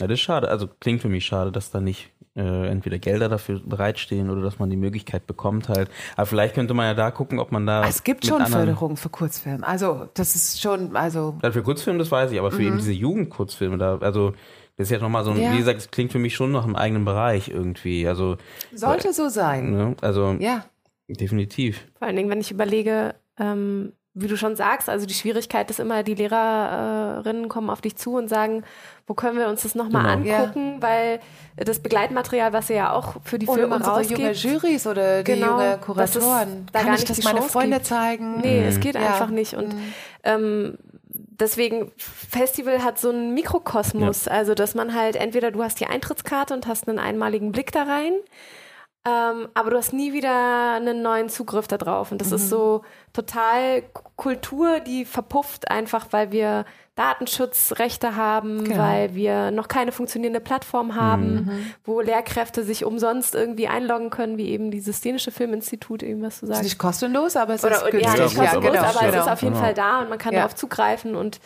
Ja, das ist schade. Also klingt für mich schade, dass da nicht äh, entweder Gelder dafür bereitstehen oder dass man die Möglichkeit bekommt halt. Aber vielleicht könnte man ja da gucken, ob man da. es gibt schon anderen- Förderung für Kurzfilm. Also das ist schon, also Also für Kurzfilme, das weiß ich, aber für eben diese Jugendkurzfilme, da, also das ist ja nochmal so ein, Ja. wie gesagt, es klingt für mich schon nach einem eigenen Bereich irgendwie. Also, sollte so sein. ne, also Ja. definitiv. Vor allen Dingen, wenn ich überlege, ähm, wie du schon sagst, also die Schwierigkeit ist immer, die Lehrerinnen kommen auf dich zu und sagen, wo können wir uns das nochmal Genau. angucken, weil das Begleitmaterial, was ihr ja auch für die Oder Filme unsere junge rausgibt, Jurys oder die Genau, junge Kuratoren. da Kann gar ich nicht das die meine Chance Freunde gibt. zeigen? nee, Mhm. es geht Ja. einfach nicht und ähm, deswegen, Festival hat so einen Mikrokosmos, also dass man halt entweder du hast die Eintrittskarte und hast einen einmaligen Blick da rein, ähm, aber du hast nie wieder einen neuen Zugriff da drauf. Und das ist so total Kultur, die verpufft einfach, weil wir Datenschutzrechte haben, Genau. weil wir noch keine funktionierende Plattform haben, wo Lehrkräfte sich umsonst irgendwie einloggen können, wie eben dieses dänische Filminstitut, eben was du Ist sagst. nicht kostenlos, aber es Oder ist ja, nicht Ja, aber es ist ist auf jeden genau. Fall da und man kann Ja. darauf zugreifen und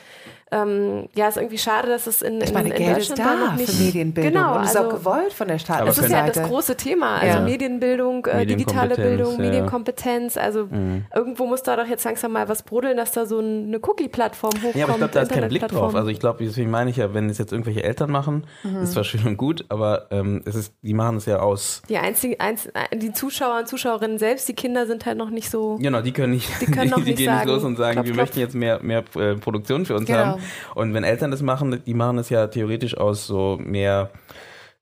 ähm, ja, ist irgendwie schade, dass es in, Ich in, meine, in Geld ist Deutschland da da noch nicht für Medienbildung Genau, und es ist also, auch gewollt von der Stadt. Aber das ist ja das große Thema, also Ja. Medienbildung, äh, digitale Bildung, ja. Mhm. Medienkompetenz. Also irgendwo muss da doch jetzt langsam mal was brodeln, dass da so eine Cookie-Plattform hochkommt. Ja, aber ich glaube, da ist kein Blick drauf. Also ich glaube, deswegen meine ich ja, wenn es jetzt irgendwelche Eltern machen, ist zwar schön und gut, aber ähm, es ist, die machen es ja aus. die einzigen, einz, die Zuschauer und Zuschauerinnen selbst, die Kinder sind halt noch nicht so. Genau, die können nicht, Die können [LAUGHS] noch die nicht gehen sagen, nicht los und sagen, klopf, wir klopf. möchten jetzt mehr, mehr äh, Produktion für uns Genau. haben. Und wenn Eltern das machen, die machen es ja theoretisch aus so mehr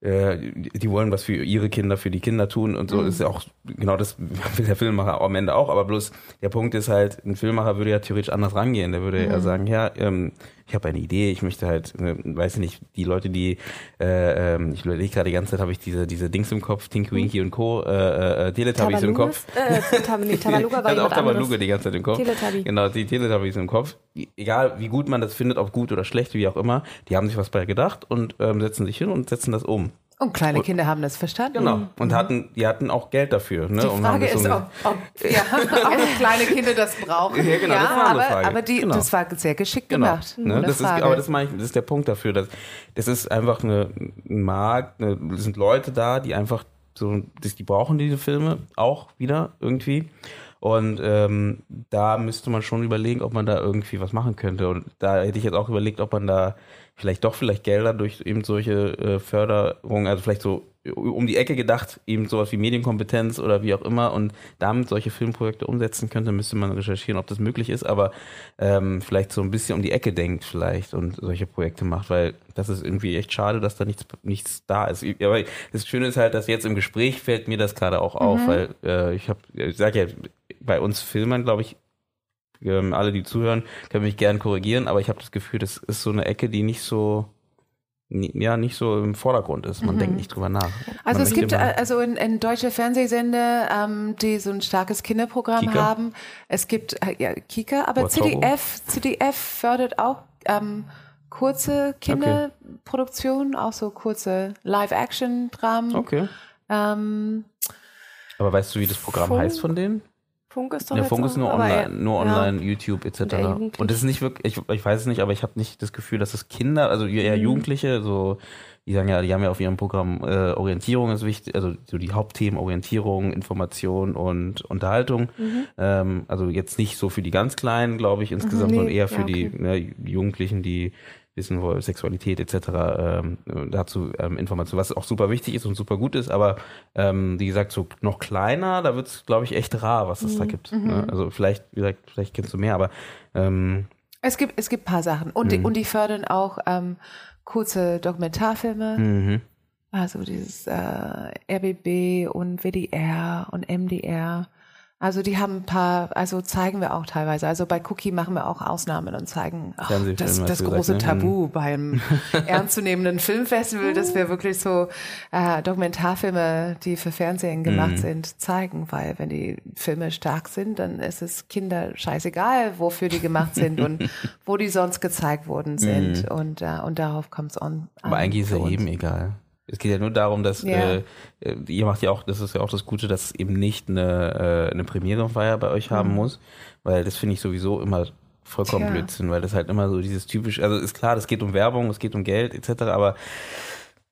äh, die wollen was für ihre Kinder, für die Kinder tun und so mhm. ist ja auch genau das will [LAUGHS] der Filmemacher am Ende auch, aber bloß der Punkt ist halt, ein Filmemacher würde ja theoretisch anders rangehen, der würde mhm. ja sagen, ja, ähm, ich habe eine Idee, ich möchte halt, ne, weiß ich nicht, die Leute, die, äh, ähm, ich überlege gerade die ganze Zeit, habe ich diese, diese Dings im Kopf, Tinky Winky und Co., äh, äh, Teletubbies im Kopf. Äh, [LAUGHS] Tabaluga war also auch Tabaluga die ganze Zeit im Kopf. Teletubby. Genau, die Teletubbies im Kopf. Egal, wie gut man das findet, ob gut oder schlecht, wie auch immer, die haben sich was bei gedacht und ähm, setzen sich hin und setzen das um. Und kleine Kinder haben das verstanden. Genau. Und hatten, die hatten auch Geld dafür. Ne? Die Frage ist, so ob, ob, [LAUGHS] ja, ob kleine Kinder das brauchen. Ja, genau, ja, das aber, Frage. aber die, genau. das war sehr geschickt genau. gemacht. Ne? Das ist, aber das, ich, das ist der Punkt dafür. Dass, das ist einfach eine, ein Markt, eine, es sind Leute da, die einfach so, die brauchen diese Filme auch wieder irgendwie. Und ähm, da müsste man schon überlegen, ob man da irgendwie was machen könnte. Und da hätte ich jetzt auch überlegt, ob man da vielleicht doch vielleicht Gelder durch eben solche äh, Förderungen, also vielleicht so um die Ecke gedacht, eben sowas wie Medienkompetenz oder wie auch immer und damit solche Filmprojekte umsetzen könnte, müsste man recherchieren, ob das möglich ist, aber ähm, vielleicht so ein bisschen um die Ecke denkt vielleicht und solche Projekte macht, weil das ist irgendwie echt schade, dass da nichts, nichts da ist. Aber das Schöne ist halt, dass jetzt im Gespräch fällt mir das gerade auch auf, mhm. weil äh, ich habe, ich sag ja, bei uns Filmern, glaube ich, ähm, alle, die zuhören, können mich gern korrigieren, aber ich habe das Gefühl, das ist so eine Ecke, die nicht so ja nicht so im Vordergrund ist. Man mhm. denkt nicht drüber nach. Also Man es gibt also in, in deutsche Fernsehsender, ähm, die so ein starkes Kinderprogramm Kika. haben. Es gibt äh, ja, Kika, aber Oder CDF, CDF fördert auch ähm, kurze Kinderproduktionen, okay. auch so kurze Live-Action-Dramen. Okay. Ähm, aber weißt du, wie das Programm Funk? heißt von denen? Funk ist doch Ja, Funk ist nur online, nur online, ja. YouTube etc. Und das ist nicht wirklich, ich, ich weiß es nicht, aber ich habe nicht das Gefühl, dass es Kinder, also eher mhm. Jugendliche, so die sagen ja, die haben ja auf ihrem Programm äh, Orientierung ist wichtig, also so die Hauptthemen Orientierung, Information und Unterhaltung. Mhm. Ähm, also jetzt nicht so für die ganz Kleinen, glaube ich, insgesamt, mhm, nee, sondern eher für ja, okay. die, ne, die Jugendlichen, die wissen wollen, Sexualität etc. Ähm, dazu ähm, Informationen, was auch super wichtig ist und super gut ist, aber ähm, wie gesagt, so noch kleiner, da wird es, glaube ich, echt rar, was es mhm. da gibt. Ne? Mhm. Also vielleicht, wie gesagt, vielleicht kennst du mehr, aber ähm, es gibt es gibt paar Sachen und die, mhm. und die fördern auch ähm, kurze Dokumentarfilme. Mhm. Also dieses äh, RBB und WDR und MDR. Also die haben ein paar, also zeigen wir auch teilweise. Also bei Cookie machen wir auch Ausnahmen und zeigen ach, das, das große gesagt, ne? Tabu mhm. beim [LAUGHS] ernstzunehmenden Filmfestival, dass wir wirklich so äh, Dokumentarfilme, die für Fernsehen gemacht mhm. sind, zeigen. Weil wenn die Filme stark sind, dann ist es Kinder scheißegal, wofür die gemacht sind und [LAUGHS] wo die sonst gezeigt worden sind. Mhm. Und, äh, und darauf kommt es an. Aber eigentlich ist ja jedem egal. Es geht ja nur darum, dass ja. äh, ihr macht ja auch, das ist ja auch das Gute, dass es eben nicht eine, äh, eine Premierenfeier bei euch haben mhm. muss, weil das finde ich sowieso immer vollkommen Tja. Blödsinn, weil das halt immer so dieses typisch, also ist klar, es geht um Werbung, es geht um Geld etc., aber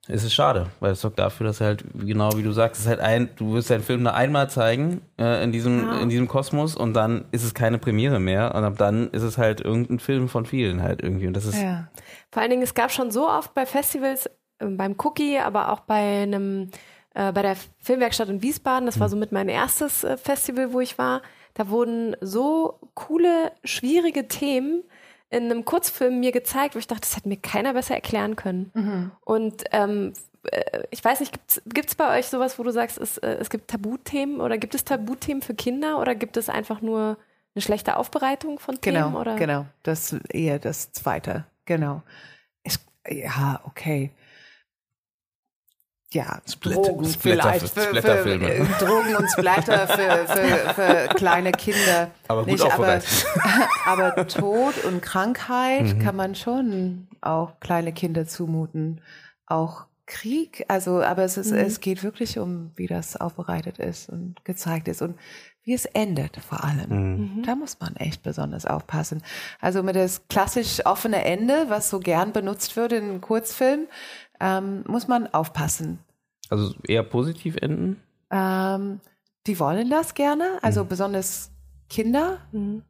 es ist schade, weil es sorgt dafür, dass halt, genau wie du sagst, es ist halt ein, du wirst deinen Film nur einmal zeigen äh, in diesem ja. in diesem Kosmos und dann ist es keine Premiere mehr und ab dann ist es halt irgendein Film von vielen halt irgendwie und das ist ja. Vor allen Dingen, es gab schon so oft bei Festivals beim Cookie, aber auch bei einem äh, bei der Filmwerkstatt in Wiesbaden. Das war mhm. so mit mein erstes äh, Festival, wo ich war. Da wurden so coole, schwierige Themen in einem Kurzfilm mir gezeigt, wo ich dachte, das hätte mir keiner besser erklären können. Mhm. Und ähm, äh, ich weiß nicht, gibt es bei euch sowas, wo du sagst, es, äh, es gibt Tabuthemen oder gibt es Tabuthemen für Kinder oder gibt es einfach nur eine schlechte Aufbereitung von Themen? Genau, oder? genau. Das eher das Zweite. Genau. Ich, ja, okay ja, Split, Drogen vielleicht für, für, für, äh, Drogen und Splatter für, für, für kleine Kinder. Aber gut Nicht, aber, [LAUGHS] aber Tod und Krankheit mhm. kann man schon auch kleine Kinder zumuten. Auch Krieg, also, aber es ist, mhm. es geht wirklich um, wie das aufbereitet ist und gezeigt ist und wie es endet vor allem. Mhm. Da muss man echt besonders aufpassen. Also mit das klassisch offene Ende, was so gern benutzt wird in Kurzfilmen, ähm, muss man aufpassen. Also eher positiv enden? Ähm, die wollen das gerne, also mhm. besonders Kinder mhm.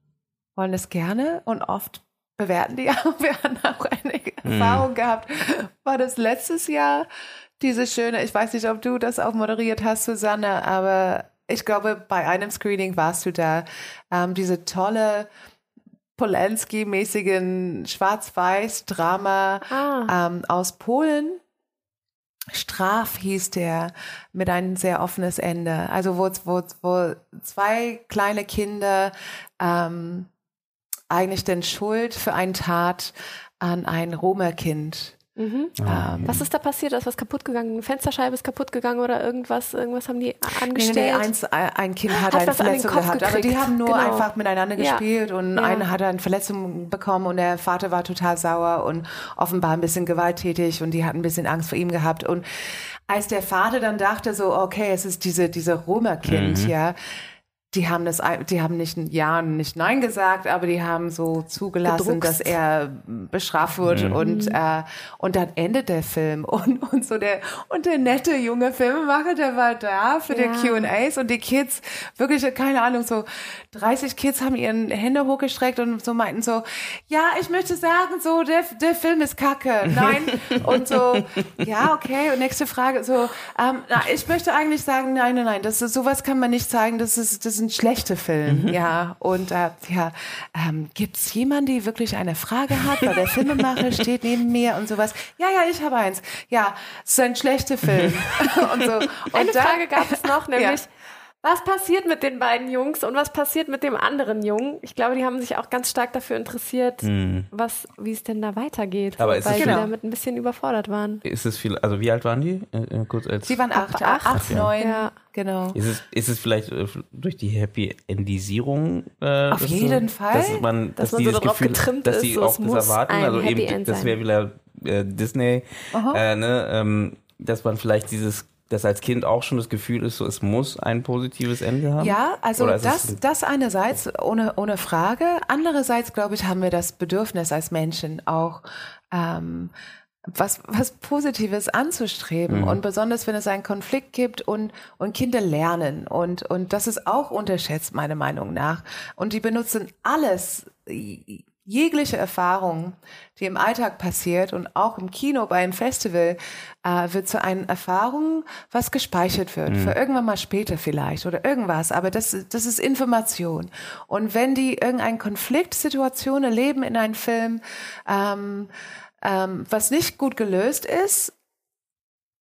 wollen das gerne und oft bewerten die [LAUGHS] auch. Wir haben auch eine mhm. Erfahrung gehabt, war das letztes Jahr, diese schöne, ich weiß nicht, ob du das auch moderiert hast, Susanne, aber ich glaube, bei einem Screening warst du da, ähm, diese tolle Polanski-mäßigen Schwarz-Weiß-Drama ah. ähm, aus Polen Straf hieß der, mit einem sehr offenes Ende. Also wo, wo, wo zwei kleine Kinder ähm, eigentlich den Schuld für eine Tat an ein Roma-Kind Mhm. Ähm, was ist da passiert? Ist was kaputt gegangen? Eine Fensterscheibe ist kaputt gegangen oder irgendwas? Irgendwas haben die angestellt? Nee, nee, eins, ein Kind hat, hat eine Verletzung gehabt. Gekriegt. Aber die haben nur genau. einfach miteinander gespielt ja. und ja. einer hat eine Verletzung bekommen und der Vater war total sauer und offenbar ein bisschen gewalttätig und die hatten ein bisschen Angst vor ihm gehabt. Und als der Vater dann dachte so, okay, es ist diese, diese Roma-Kind, mhm. ja, die haben das, die haben nicht Ja und nicht Nein gesagt, aber die haben so zugelassen, Gedruckst. dass er bestraft wird mhm. und äh, und dann endet der Film [LAUGHS] und und so der und der nette junge Filmemacher, der war da für ja. die Q&As und die Kids wirklich keine Ahnung so 30 Kids haben ihren Hände hochgestreckt und so meinten so ja ich möchte sagen so der der Film ist Kacke nein [LAUGHS] und so ja okay und nächste Frage so ähm, na, ich möchte eigentlich sagen nein nein nein das ist sowas kann man nicht zeigen das ist das ist ein schlechter Film, mhm. ja. Und äh, ja, ähm, gibt es jemanden, die wirklich eine Frage hat, weil der Filmemacher [LAUGHS] steht neben mir und sowas. Ja, ja, ich habe eins. Ja, es ist ein schlechter Film. [LAUGHS] [LAUGHS] und so. Und eine dann, Frage gab es noch, nämlich, ja. Was passiert mit den beiden Jungs und was passiert mit dem anderen Jungen? Ich glaube, die haben sich auch ganz stark dafür interessiert, mhm. was, wie es denn da weitergeht, Aber weil sie genau. damit ein bisschen überfordert waren. Ist es viel, also wie alt waren die? Äh, äh kurz als sie waren acht, acht, acht neun. Ja. Genau. Ist es, ist es vielleicht äh, durch die Happy Endisierung? Äh, Auf jeden so, Fall. Dass man, dass, dass man so Gefühl, getrimmt dass ist, auch das erwarten. Also Happy eben, End das wäre wieder äh, Disney, äh, ne, ähm, dass man vielleicht dieses dass als Kind auch schon das Gefühl ist, so es muss ein positives Ende haben? Ja, also das, das einerseits ohne, ohne Frage. Andererseits, glaube ich, haben wir das Bedürfnis als Menschen auch ähm, was, was Positives anzustreben. Mhm. Und besonders, wenn es einen Konflikt gibt und, und Kinder lernen. Und, und das ist auch unterschätzt, meiner Meinung nach. Und die benutzen alles, jegliche Erfahrung, die im Alltag passiert und auch im Kino bei einem Festival, äh, wird zu einer Erfahrung, was gespeichert wird, mhm. für irgendwann mal später vielleicht oder irgendwas. Aber das, das ist Information. Und wenn die irgendeine Konfliktsituation erleben in einem Film, ähm, ähm, was nicht gut gelöst ist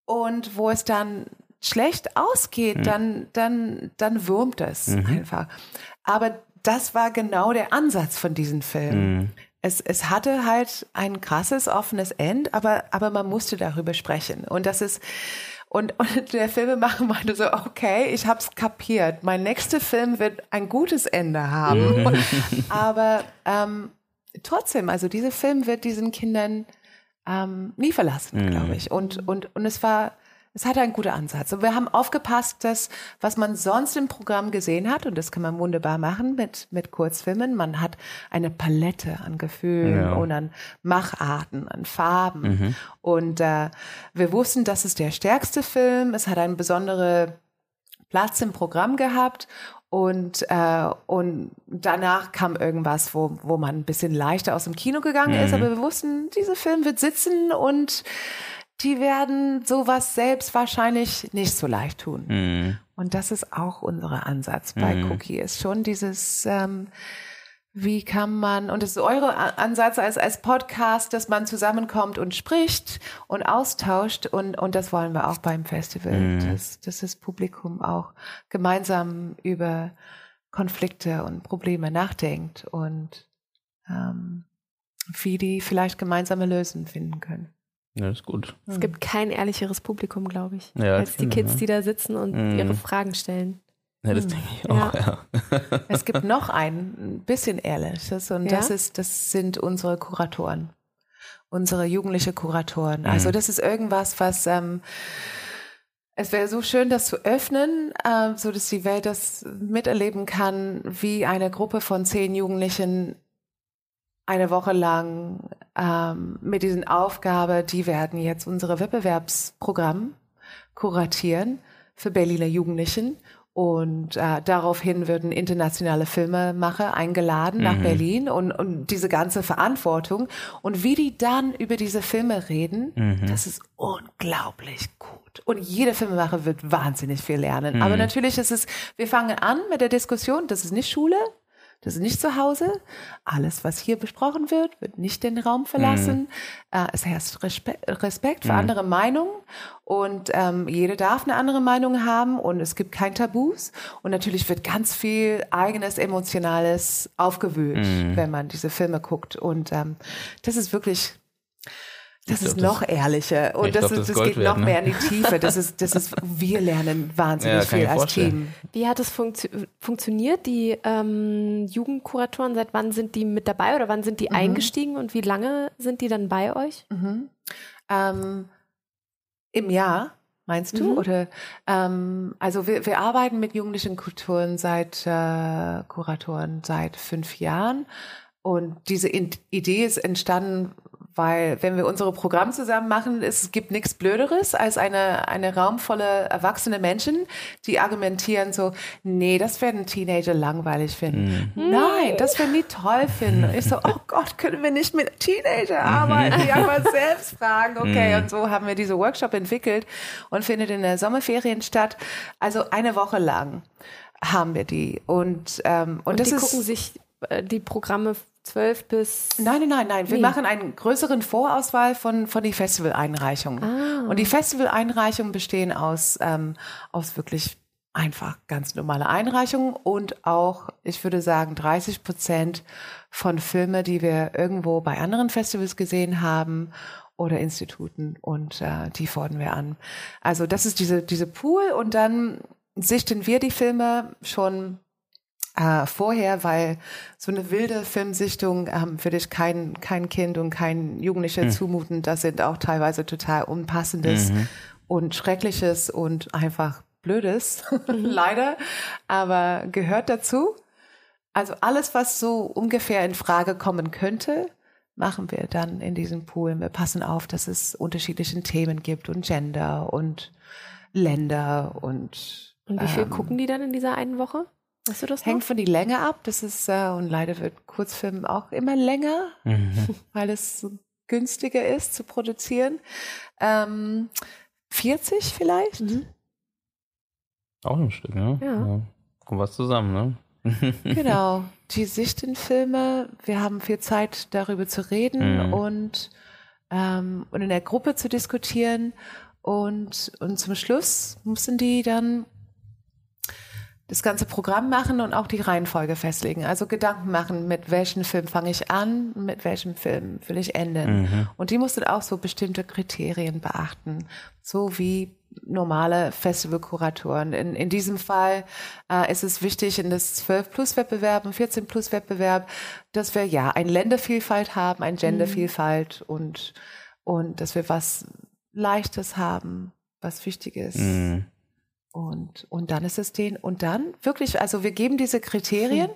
und wo es dann schlecht ausgeht, mhm. dann, dann, dann wurmt es mhm. einfach. Aber das war genau der Ansatz von diesem Film. Mhm. Es, es hatte halt ein krasses, offenes End, aber, aber man musste darüber sprechen. Und das ist, und, [LAUGHS] und der Filmemacher meinte so, okay, ich hab's kapiert. Mein nächster Film wird ein gutes Ende haben. Mhm. [LAUGHS] [LAUGHS] aber ähm, trotzdem, also dieser Film wird diesen Kindern ähm, nie verlassen, mhm. glaube ich. Und, und, und es war es hatte einen guten Ansatz. Und wir haben aufgepasst, dass was man sonst im Programm gesehen hat, und das kann man wunderbar machen mit, mit Kurzfilmen, man hat eine Palette an Gefühlen ja. und an Macharten, an Farben. Mhm. Und äh, wir wussten, das ist der stärkste Film. Es hat einen besonderen Platz im Programm gehabt und, äh, und danach kam irgendwas, wo, wo man ein bisschen leichter aus dem Kino gegangen mhm. ist. Aber wir wussten, dieser Film wird sitzen und die werden sowas selbst wahrscheinlich nicht so leicht tun. Mhm. Und das ist auch unser Ansatz bei mhm. Cookie, ist schon dieses, ähm, wie kann man, und das ist eure Ansatz als, als Podcast, dass man zusammenkommt und spricht und austauscht und, und das wollen wir auch beim Festival, mhm. dass, dass das Publikum auch gemeinsam über Konflikte und Probleme nachdenkt und ähm, wie die vielleicht gemeinsame Lösungen finden können. Ja, das ist gut. Es gibt kein ehrlicheres Publikum, glaube ich, ja, als die Kids, ja. die da sitzen und mhm. ihre Fragen stellen. Ja, das mhm. denke ich auch, ja. ja. [LAUGHS] es gibt noch ein bisschen ehrliches und das ist, das sind unsere Kuratoren. Unsere jugendliche Kuratoren. Mhm. Also das ist irgendwas, was ähm, es wäre so schön, das zu öffnen, äh, so dass die Welt das miterleben kann, wie eine Gruppe von zehn Jugendlichen eine Woche lang ähm, mit diesen Aufgabe, die werden jetzt unsere Wettbewerbsprogramm kuratieren für Berliner Jugendlichen. Und äh, daraufhin würden internationale Filmemacher eingeladen nach mhm. Berlin und, und diese ganze Verantwortung. Und wie die dann über diese Filme reden, mhm. das ist unglaublich gut. Und jeder Filmemacher wird wahnsinnig viel lernen. Mhm. Aber natürlich ist es, wir fangen an mit der Diskussion, das ist nicht Schule, Das ist nicht zu Hause. Alles, was hier besprochen wird, wird nicht den Raum verlassen. Mhm. Es herrscht Respe Respekt für mhm. andere Meinungen und ähm, jeder darf eine andere Meinung haben und es gibt kein Tabus. Und natürlich wird ganz viel eigenes, emotionales aufgewühlt, mhm. wenn man diese Filme guckt. Und ähm, das ist wirklich das glaub, ist noch das, ehrlicher und das, glaub, das, das geht noch ne? mehr in die Tiefe. Das ist, das ist, [LAUGHS] wir lernen wahnsinnig ja, viel als vorstellen. Team. Wie hat es funktio funktioniert? Die ähm, Jugendkuratoren, seit wann sind die mit dabei oder wann sind die mhm. eingestiegen und wie lange sind die dann bei euch? Mhm. Ähm, Im Jahr. Meinst du? Mhm. Oder ähm, also wir, wir arbeiten mit jugendlichen Kulturen seit äh, Kuratoren seit fünf Jahren und diese Idee ist entstanden weil wenn wir unsere Programme zusammen machen, es gibt nichts Blöderes als eine, eine Raum voller erwachsene Menschen, die argumentieren so, nee, das werden Teenager langweilig finden. Mhm. Nein, das werden die toll finden. Und ich so, oh Gott, können wir nicht mit Teenager arbeiten, die einfach [LAUGHS] selbst fragen. Okay, mhm. und so haben wir diese Workshop entwickelt und findet in der Sommerferien statt. Also eine Woche lang haben wir die. Und, ähm, und, und das die ist, gucken sich äh, die Programme zwölf bis. Nein, nein, nein, nein. Wir nee. machen einen größeren Vorauswahl von, von die Festivaleinreichungen. Ah. Und die Festivaleinreichungen bestehen aus, ähm, aus wirklich einfach ganz normale Einreichungen und auch, ich würde sagen, 30 Prozent von Filmen, die wir irgendwo bei anderen Festivals gesehen haben oder Instituten und äh, die fordern wir an. Also das ist diese, diese Pool und dann sichten wir die Filme schon äh, vorher, weil so eine wilde Filmsichtung ähm, würde ich kein, kein Kind und kein Jugendlicher mhm. zumuten. Das sind auch teilweise total unpassendes mhm. und schreckliches und einfach blödes, [LAUGHS] mhm. leider, aber gehört dazu. Also alles, was so ungefähr in Frage kommen könnte, machen wir dann in diesem Pool. Wir passen auf, dass es unterschiedliche Themen gibt und Gender und Länder und. Und wie viel ähm, gucken die dann in dieser einen Woche? Weißt du das Hängt noch? von die Länge ab. Das ist, äh, und leider wird Kurzfilm auch immer länger, mhm. [LAUGHS] weil es so günstiger ist zu produzieren. Ähm, 40 vielleicht? Mhm. Auch ein Stück, ne? Ja. ja. Kommt was zusammen, ne? [LAUGHS] genau. Die sichten Filme. Wir haben viel Zeit, darüber zu reden mhm. und, ähm, und in der Gruppe zu diskutieren. Und, und zum Schluss müssen die dann das ganze Programm machen und auch die Reihenfolge festlegen. Also Gedanken machen, mit welchem Film fange ich an, mit welchem Film will ich enden. Mhm. Und die mussten auch so bestimmte Kriterien beachten, so wie normale Festivalkuratoren. In, in diesem Fall äh, ist es wichtig in das 12-Plus-Wettbewerb und 14-Plus-Wettbewerb, dass wir ja eine Ländervielfalt haben, eine Gendervielfalt mhm. und, und dass wir was Leichtes haben, was Wichtiges. Mhm. Und, und dann ist es den, und dann wirklich, also wir geben diese Kriterien, hm.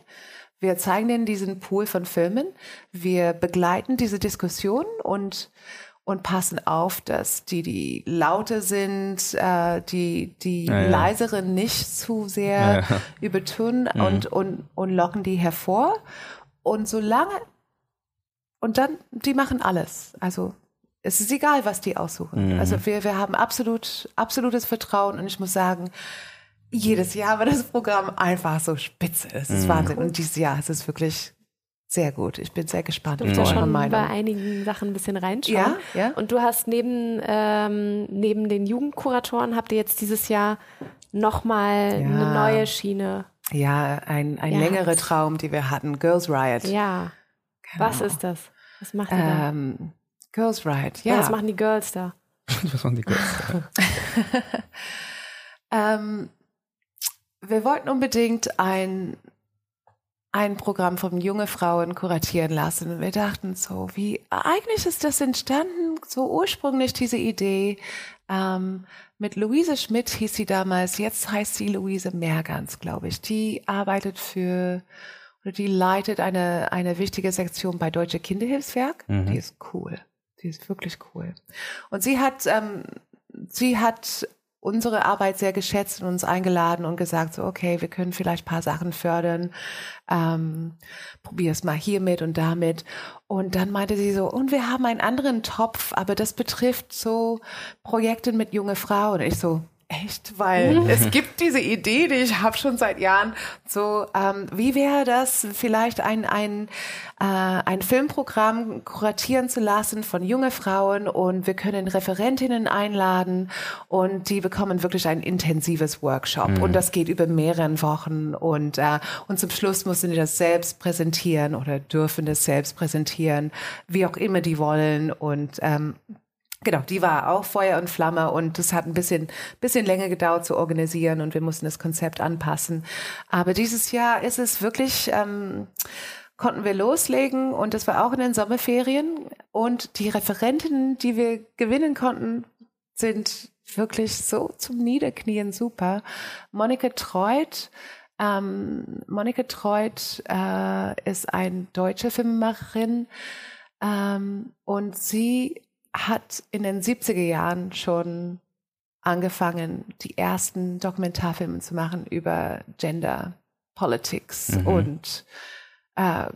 wir zeigen denen diesen Pool von Filmen, wir begleiten diese Diskussion und, und passen auf, dass die, die lauter sind, äh, die, die ja, ja. leiseren nicht zu sehr ja, übertönen mhm. und, und, und locken die hervor. Und solange, und dann, die machen alles. Also es ist egal, was die aussuchen. Mhm. Also wir, wir haben absolut, absolutes Vertrauen und ich muss sagen, jedes Jahr war das Programm einfach so spitze. Es ist mhm. Wahnsinn. Und dieses Jahr ist es wirklich sehr gut. Ich bin sehr gespannt. Ich durfte schon Meinung. bei einigen Sachen ein bisschen reinschauen. Ja, ja. Und du hast neben, ähm, neben den Jugendkuratoren habt ihr jetzt dieses Jahr nochmal ja. eine neue Schiene. Ja, ein, ein ja. längerer Traum, die wir hatten. Girls Riot. Ja. Genau. Was ist das? Was macht ihr ähm, da? Girls Ride, ja. Was machen die Girls da? [LAUGHS] Was machen die Girls da? [LAUGHS] ähm, wir wollten unbedingt ein, ein Programm von junge Frauen kuratieren lassen. Wir dachten so, wie eigentlich ist das entstanden, so ursprünglich diese Idee. Ähm, mit Luise Schmidt hieß sie damals, jetzt heißt sie Luise Mergans, glaube ich. Die arbeitet für oder die leitet eine, eine wichtige Sektion bei Deutsche Kinderhilfswerk. Mhm. Die ist cool. Sie ist wirklich cool. Und sie hat, ähm, sie hat unsere Arbeit sehr geschätzt und uns eingeladen und gesagt, so, okay, wir können vielleicht paar Sachen fördern, ähm, probier es mal hiermit und damit. Und dann meinte sie so, und wir haben einen anderen Topf, aber das betrifft so Projekte mit junge Frauen. Und ich so, echt, weil es gibt diese Idee, die ich habe schon seit Jahren, so ähm, wie wäre das vielleicht ein, ein, äh, ein Filmprogramm kuratieren zu lassen von junge Frauen und wir können Referentinnen einladen und die bekommen wirklich ein intensives Workshop. Mhm. und das geht über mehrere Wochen und, äh, und zum Schluss müssen die das selbst präsentieren oder dürfen das selbst präsentieren, wie auch immer die wollen. Und ähm, Genau, die war auch Feuer und Flamme und das hat ein bisschen, bisschen länger gedauert zu organisieren und wir mussten das Konzept anpassen. Aber dieses Jahr ist es wirklich, ähm, konnten wir loslegen und das war auch in den Sommerferien und die Referentinnen, die wir gewinnen konnten, sind wirklich so zum Niederknien super. Monika Treut, ähm, Monika Treut äh, ist eine deutsche Filmemacherin ähm, und sie hat in den 70er Jahren schon angefangen, die ersten Dokumentarfilme zu machen über Gender Politics mhm. und äh,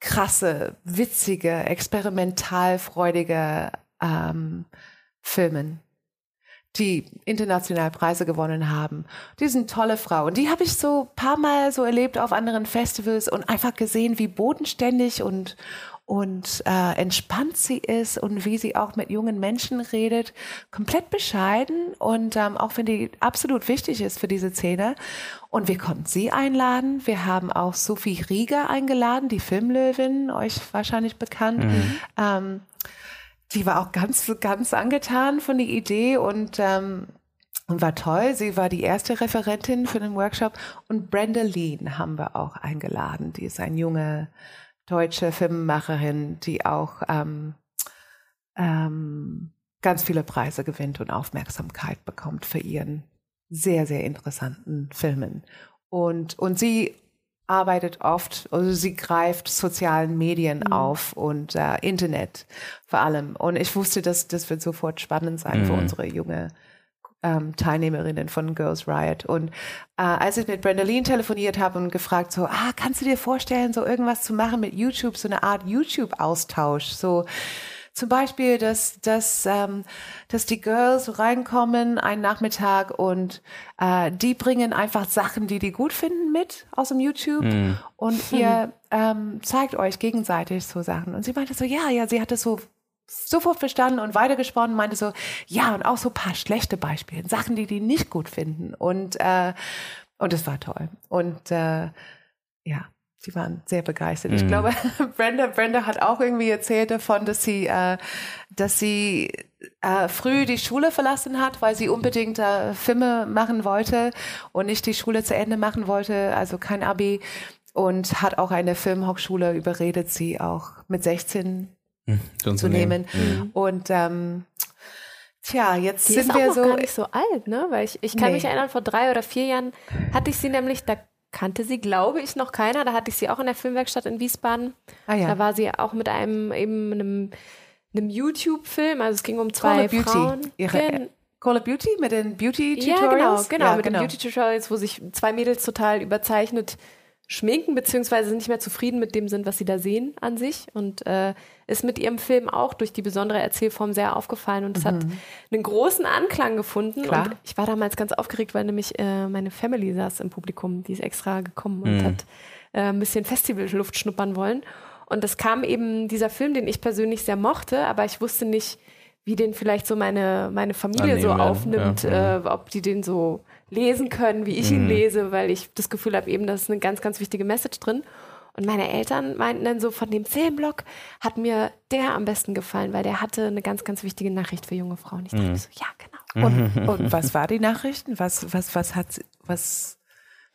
krasse, witzige, experimentalfreudige ähm, Filmen, die international Preise gewonnen haben. Die sind tolle Frauen. Die habe ich so paar Mal so erlebt auf anderen Festivals und einfach gesehen, wie bodenständig und und äh, entspannt sie ist und wie sie auch mit jungen Menschen redet, komplett bescheiden und ähm, auch wenn die absolut wichtig ist für diese Szene. Und wir konnten sie einladen. Wir haben auch Sophie Rieger eingeladen, die Filmlöwin, euch wahrscheinlich bekannt. Mhm. Ähm, die war auch ganz, ganz angetan von der Idee und ähm, und war toll. Sie war die erste Referentin für den Workshop. Und Brenda Lean haben wir auch eingeladen. Die ist ein junge deutsche Filmemacherin, die auch ähm, ähm, ganz viele Preise gewinnt und Aufmerksamkeit bekommt für ihren sehr, sehr interessanten Filmen. Und, und sie arbeitet oft, also sie greift sozialen Medien mhm. auf und äh, Internet vor allem. Und ich wusste, dass das wird sofort spannend sein mhm. für unsere junge ähm, Teilnehmerinnen von Girls Riot. Und äh, als ich mit Brendaline telefoniert habe und gefragt so, ah, kannst du dir vorstellen, so irgendwas zu machen mit YouTube, so eine Art YouTube-Austausch, so zum Beispiel, dass, dass, ähm, dass die Girls reinkommen einen Nachmittag und äh, die bringen einfach Sachen, die die gut finden, mit aus dem YouTube mm. und ihr ähm, zeigt euch gegenseitig so Sachen. Und sie meinte so, ja, ja, sie hat das so sofort verstanden und weitergesprochen, meinte so, ja, und auch so paar schlechte Beispiele, Sachen, die die nicht gut finden. Und, äh, und es war toll. Und äh, ja, sie waren sehr begeistert. Mhm. Ich glaube, [LAUGHS] Brenda, Brenda hat auch irgendwie erzählt davon, dass sie, äh, dass sie äh, früh die Schule verlassen hat, weil sie unbedingt äh, Filme machen wollte und nicht die Schule zu Ende machen wollte, also kein Abi. Und hat auch eine Filmhochschule überredet, sie auch mit 16 mhm, zu nehmen. Mhm. Und ähm, Tja, jetzt die sind ist wir auch so. gar nicht so alt, ne? Weil ich, ich kann nee. mich erinnern, vor drei oder vier Jahren hatte ich sie nämlich, da kannte sie, glaube ich, noch keiner. Da hatte ich sie auch in der Filmwerkstatt in Wiesbaden. Ah, ja. Da war sie auch mit einem eben einem, einem YouTube-Film. Also es ging um zwei Call Frauen. Ihre Call of Beauty mit den Beauty-Tutorials? Ja, genau, genau, ja, mit genau. den Beauty-Tutorials, wo sich zwei Mädels total überzeichnet schminken, beziehungsweise nicht mehr zufrieden mit dem sind, was sie da sehen an sich. Und äh, ist mit ihrem Film auch durch die besondere Erzählform sehr aufgefallen. Und es mhm. hat einen großen Anklang gefunden. Klar. Und ich war damals ganz aufgeregt, weil nämlich äh, meine Family saß im Publikum, die ist extra gekommen und mhm. hat äh, ein bisschen Festivalluft schnuppern wollen. Und es kam eben dieser Film, den ich persönlich sehr mochte, aber ich wusste nicht, wie den vielleicht so meine, meine Familie Annehmen, so aufnimmt, ja, Äh, ob die den so lesen können, wie ich ihn mhm. lese, weil ich das Gefühl habe, eben, da ist eine ganz, ganz wichtige Message drin. Und meine Eltern meinten dann so, von dem Filmblock hat mir der am besten gefallen, weil der hatte eine ganz, ganz wichtige Nachricht für junge Frauen. Ich dachte mhm. so, ja, genau. Und, und was war die Nachricht? Was, was, was hat, was,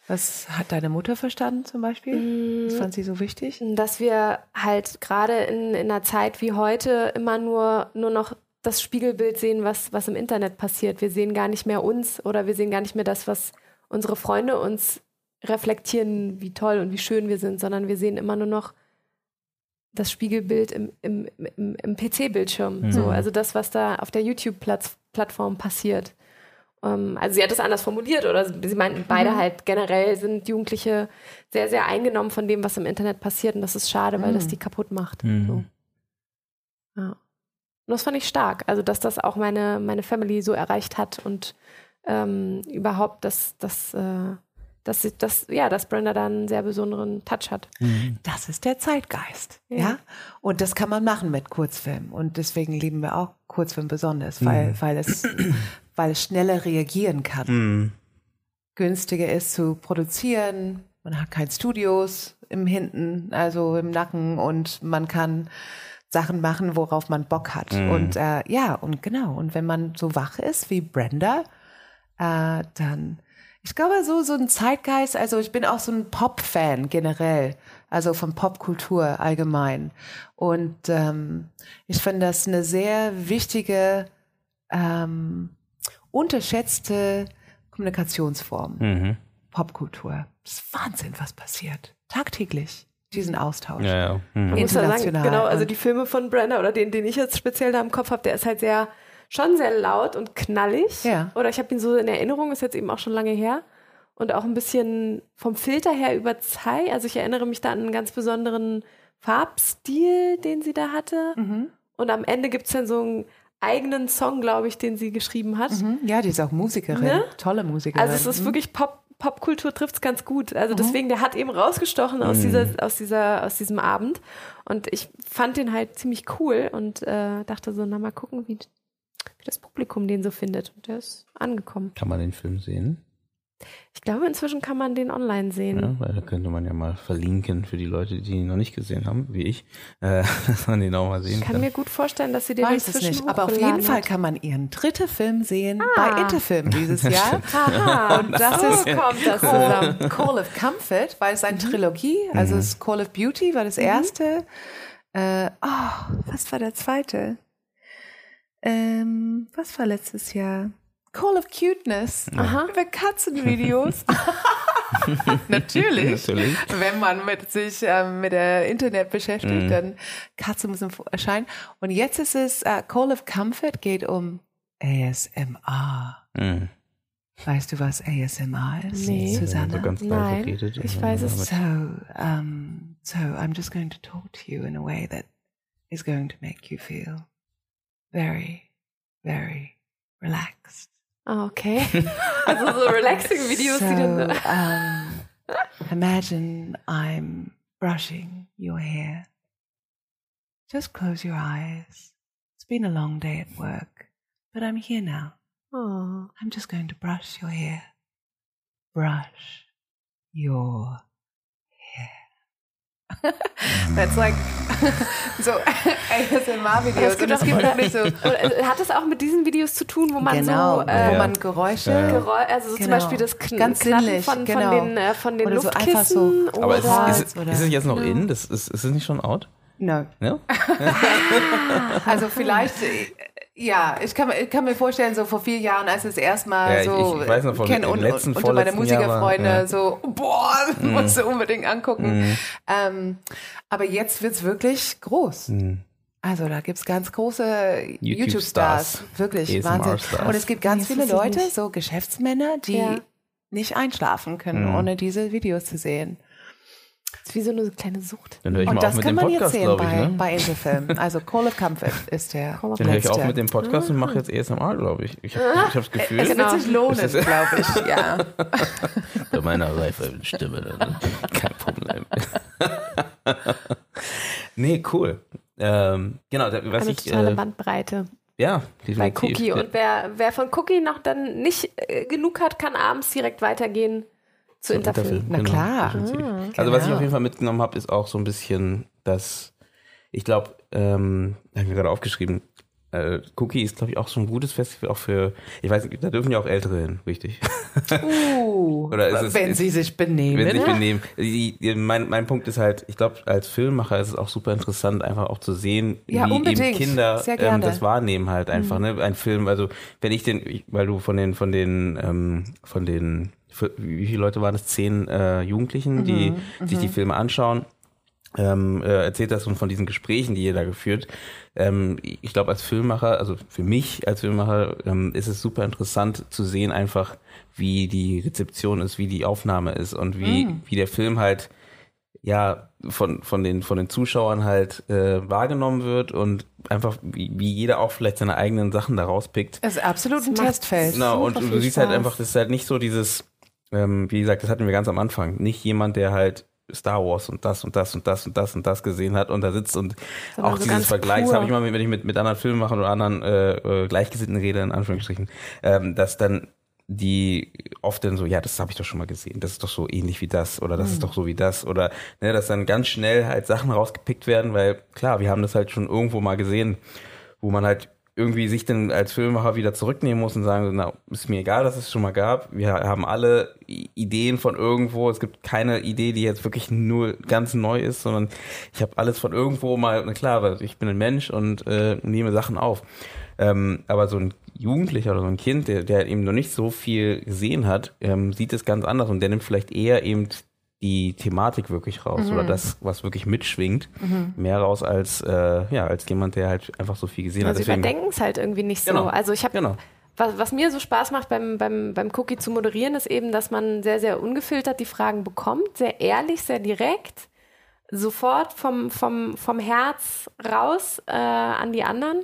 was hat deine Mutter verstanden zum Beispiel? Was fand sie so wichtig? Dass wir halt gerade in, in einer Zeit wie heute immer nur, nur noch das Spiegelbild sehen, was, was im Internet passiert. Wir sehen gar nicht mehr uns oder wir sehen gar nicht mehr das, was unsere Freunde uns reflektieren, wie toll und wie schön wir sind, sondern wir sehen immer nur noch das Spiegelbild im, im, im, im PC-Bildschirm. Mhm. So, also das, was da auf der YouTube-Plattform passiert. Um, ähm, also sie hat es anders formuliert oder sie meinten beide mhm. halt generell sind Jugendliche sehr, sehr eingenommen von dem, was im Internet passiert und das ist schade, mhm. weil das mhm. die kaputt macht. Mhm. So. Ja. Und das fand ich stark, also dass das auch meine, meine Family so erreicht hat und ähm, überhaupt, dass, dass, äh, dass, dass, ja, dass Brenda da einen sehr besonderen Touch hat. Das ist der Zeitgeist, ja. Ja. Und das kann man machen mit Kurzfilmen. Und deswegen lieben wir auch Kurzfilm besonders, weil, weil es, [CLEARS THROAT] weil es schneller reagieren kann. Mhm. Günstiger ist zu produzieren. Man hat kein Studios im Hinten, also im Nacken und man kann Sachen machen, worauf man Bock hat. Und äh, ja, und genau. Und wenn man so wach ist wie Brenda, äh, dann, ich glaube, so, so ein Zeitgeist, also ich bin auch so ein Pop-Fan generell, also von Popkultur allgemein. Und ähm, ich finde das eine sehr wichtige, ähm, unterschätzte Kommunikationsform. Mhm. Popkultur. Das ist Wahnsinn, was passiert. Tagtäglich. Diesen Austausch. Ja, ja. Mhm. Man muss ja sagen, International. genau, also Und- die Filme von Brenda oder den, den ich jetzt speziell da im Kopf habe, der ist halt sehr, schon sehr laut und knallig. Ja. Oder ich habe ihn so in Erinnerung, ist jetzt eben auch schon lange her. Und auch ein bisschen vom Filter her überzeit. Also ich erinnere mich da an einen ganz besonderen Farbstil, den sie da hatte. Mhm. Und am Ende gibt es dann so einen eigenen Song, glaube ich, den sie geschrieben hat. Mhm. Ja, die ist auch Musikerin. Ne? Tolle Musikerin. Also es ist wirklich Pop, Popkultur trifft es ganz gut. Also deswegen, der hat eben rausgestochen aus dieser, aus dieser, aus diesem Abend. Und ich fand den halt ziemlich cool und äh, dachte so, na mal gucken, wie, wie das Publikum den so findet. Und der ist angekommen. Kann man den Film sehen? Ich glaube, inzwischen kann man den online sehen. Ja, weil da könnte man ja mal verlinken für die Leute, die ihn noch nicht gesehen haben, wie ich, [LAUGHS] äh, dass man den auch mal sehen Ich kann kann. mir gut vorstellen, dass sie den weiß es inzwischen nicht. Aber auf jeden Fall hat. kann man ihren dritten Film sehen Ah. bei Interfilm dieses [LAUGHS] Jahr. Aha, Und [LAUGHS] das so ist kommt das Call, zusammen. Call of Comfort, weil es eine Trilogie, also es ist Call of Beauty war das erste. Äh, oh, was war der zweite? Ähm, was war letztes Jahr? Call of Cuteness. Aha. Über Katzenvideos. [LAUGHS] Natürlich. Natürlich. Wenn man mit sich ähm, mit der Internet beschäftigt, Mhm. dann Katze muss erscheinen. Und jetzt ist es äh, Call of Comfort geht um ASMR. Mhm. Weißt du, was ASMR ist, Nee. So Susanne? ganz leise Nein, redet. ich weiß dann es. So, um, so I'm just going to talk to you in a way that is going to make you feel very, very relaxed. Ah, okay. [LAUGHS] Also so relaxing Videos, so, die dann. um, imagine I'm brushing your hair. Just close your eyes. It's been a long day at work, but I'm here now. Oh. I'm just going to brush your hair. Brush your hair. [LAUGHS] That's like [LAUGHS] so [LAUGHS] ASMR-Videos. Und es gibt wirklich so, Und, äh, hat es auch mit diesen Videos zu tun, wo man genau, so äh, wo man Geräusche, Ja. Geräu also so zum Genau. Beispiel das Kn Ganz Knacken sinnlich, von, genau. von den, äh, von den Oder so Luftkissen so. Aber ist, oder es- ist, oder- ist es jetzt noch Genau. in? Das ist, ist es nicht schon out? no. Ja? Also vielleicht, äh, ja, ich kann, mir- ich kann mir vorstellen, so vor vier Jahren, als es erstmal Ja, ich- so ich weiß noch von kenn- den und, letzten, und, unter meine Musikerfreunde ja. so, boah, musst du unbedingt angucken. Ähm, aber jetzt wird's wirklich groß. Hm. Also da gibt's ganz große YouTube-Stars. YouTube-Stars, wirklich ASMR Wahnsinn. Stars. Und es gibt ganz viele ich Leute, so Geschäftsmänner, die Ja. nicht einschlafen können, Mhm. ohne diese Videos zu sehen. Das ist wie so eine kleine Sucht. Dann höre ich Und mal auf das mit kann dem man jetzt Podcast, sehen glaube ich. bei, Ne? bei Interfilm. Also Call of Comfort ist der Call of Dann höre ich auf mit dem Podcast und mache jetzt ASMR, glaube ich. Ich habe ich hab das Gefühl, Es Genau. wird sich lohnen, glaube ich. Ja. [LAUGHS] bei meiner reifen Stimme dann kein Problem. [LAUGHS] nee, cool. Ähm, genau, da- was Eine ich, totale äh, Bandbreite ja, bei definitiv. Cookie. Und wer, wer von Cookie noch dann nicht äh, genug hat, kann abends direkt weitergehen zu Interfilm. Na klar. definitiv. Ah, Also was ich genau. auf jeden Fall mitgenommen habe, ist auch so ein bisschen, dass ich glaube, ähm, habe ich mir gerade aufgeschrieben, äh, Cookie ist, glaube ich, auch so ein gutes Festival, auch für, ich weiß nicht, da dürfen ja auch Ältere hin, richtig? Uh, [LAUGHS] Oder ist es- wenn ist- sie sich benehmen. Wenn sie sich benehmen. Die, die, mein, mein Punkt ist halt, ich glaube, als Filmmacher ist es auch super interessant, einfach auch zu sehen, Ja, wie unbedingt. eben Kinder ähm, das wahrnehmen halt einfach. Ne? Ein Film, also wenn ich den, ich, weil du von den, von den, ähm, von den, wie viele Leute waren es? Zehn äh, Jugendlichen, die sich die Filme anschauen. Ähm, äh, erzählt das und von diesen Gesprächen, die ihr da geführt. Ähm, ich glaube, als Filmmacher, also für mich als Filmemacher, ähm, ist es super interessant zu sehen, einfach wie die Rezeption ist, wie die Aufnahme ist und wie, wie der Film halt ja von von den von den Zuschauern halt äh, wahrgenommen wird und einfach wie, wie jeder auch vielleicht seine eigenen Sachen da rauspickt. Es ist absolut ein Testfeld. Genau, und du siehst halt Spaß. einfach, das ist halt nicht so dieses, ähm, wie gesagt, das hatten wir ganz am Anfang, nicht jemand, der halt Star Wars und das und das und das und das und das gesehen hat und da sitzt und Sondern auch so dieses Vergleich, das habe ich mal, wenn ich mit, mit anderen Filmemachern oder anderen äh, äh, Gleichgesinnten rede, in Anführungsstrichen, ähm, dass dann die oft dann so, ja, das habe ich doch schon mal gesehen, das ist doch so ähnlich wie das oder das Hm. ist doch so wie das oder ne, dass dann ganz schnell halt Sachen rausgepickt werden, weil klar, wir haben das halt schon irgendwo mal gesehen, wo man halt irgendwie sich dann als Filmemacher wieder zurücknehmen muss und sagen, na, ist mir egal, dass es schon mal gab. Wir haben alle Ideen von irgendwo. Es gibt keine Idee, die jetzt wirklich nur ganz neu ist, sondern ich habe alles von irgendwo mal, na klar, ich bin ein Mensch und äh, nehme Sachen auf. Ähm, aber so ein Jugendlicher oder so ein Kind, der, der eben noch nicht so viel gesehen hat, ähm, sieht es ganz anders und der nimmt vielleicht eher eben die Thematik wirklich raus Mhm. oder das, was wirklich mitschwingt, mehr raus als äh, ja als jemand, der halt einfach so viel gesehen Also hat. sie überdenken es halt irgendwie nicht so. Genau. Also ich habe Genau. was, was mir so Spaß macht beim, beim, beim Cookie zu moderieren, ist eben, dass man sehr, sehr ungefiltert die Fragen bekommt, sehr ehrlich, sehr direkt, sofort vom, vom, vom Herz raus äh, an die anderen.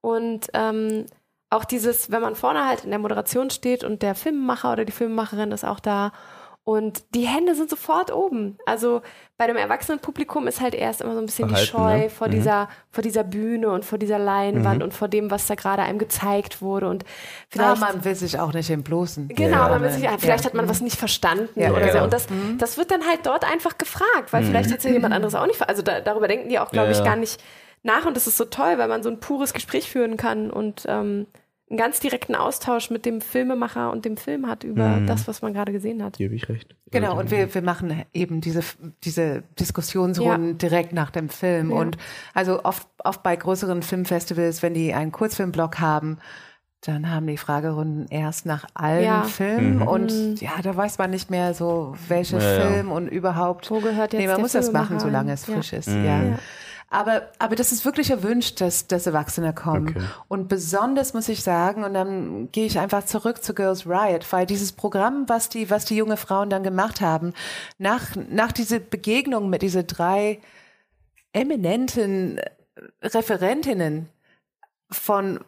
Und ähm, auch dieses, wenn man vorne halt in der Moderation steht und der Filmemacher oder die Filmemacherin ist auch da und die Hände sind sofort oben. Also bei dem Erwachsenenpublikum ist halt erst immer so ein bisschen die Verhalten, Scheu ne? vor Mhm. dieser vor dieser Bühne und vor dieser Leinwand und vor dem, was da gerade einem gezeigt wurde und Ah, vielleicht man will sich auch nicht entblößen. Genau, Ja. man will sich, vielleicht Ja. hat man was nicht verstanden Ja, oder so. Und das, das wird dann halt dort einfach gefragt, weil vielleicht hat es ja jemand anderes auch nicht. Also da, darüber denken die auch, glaube Ja, ich, ja. gar nicht nach. Und das ist so toll, weil man so ein pures Gespräch führen kann und ähm, einen ganz direkten Austausch mit dem Filmemacher und dem Film hat über das, was man gerade gesehen hat. Hier habe ich recht. Genau, und wir, wir machen eben diese, diese Diskussionsrunden direkt nach dem Film. Ja. Und also oft, oft bei größeren Filmfestivals, wenn die einen Kurzfilmblock haben, dann haben die Fragerunden erst nach allen Ja. Filmen. Mhm. Und ja, da weiß man nicht mehr so, welcher Ja, ja. Film und überhaupt. Wo gehört jetzt nee, man der muss das machen, solange es Ja. frisch ist. Mhm. Ja. Aber, aber das ist wirklich erwünscht, dass, dass Erwachsene kommen. Okay. Und besonders muss ich sagen, und dann gehe ich einfach zurück zu Girls Riot, weil dieses Programm, was die, was die junge Frauen dann gemacht haben, nach, nach dieser Begegnung mit diese drei eminenten Referentinnen von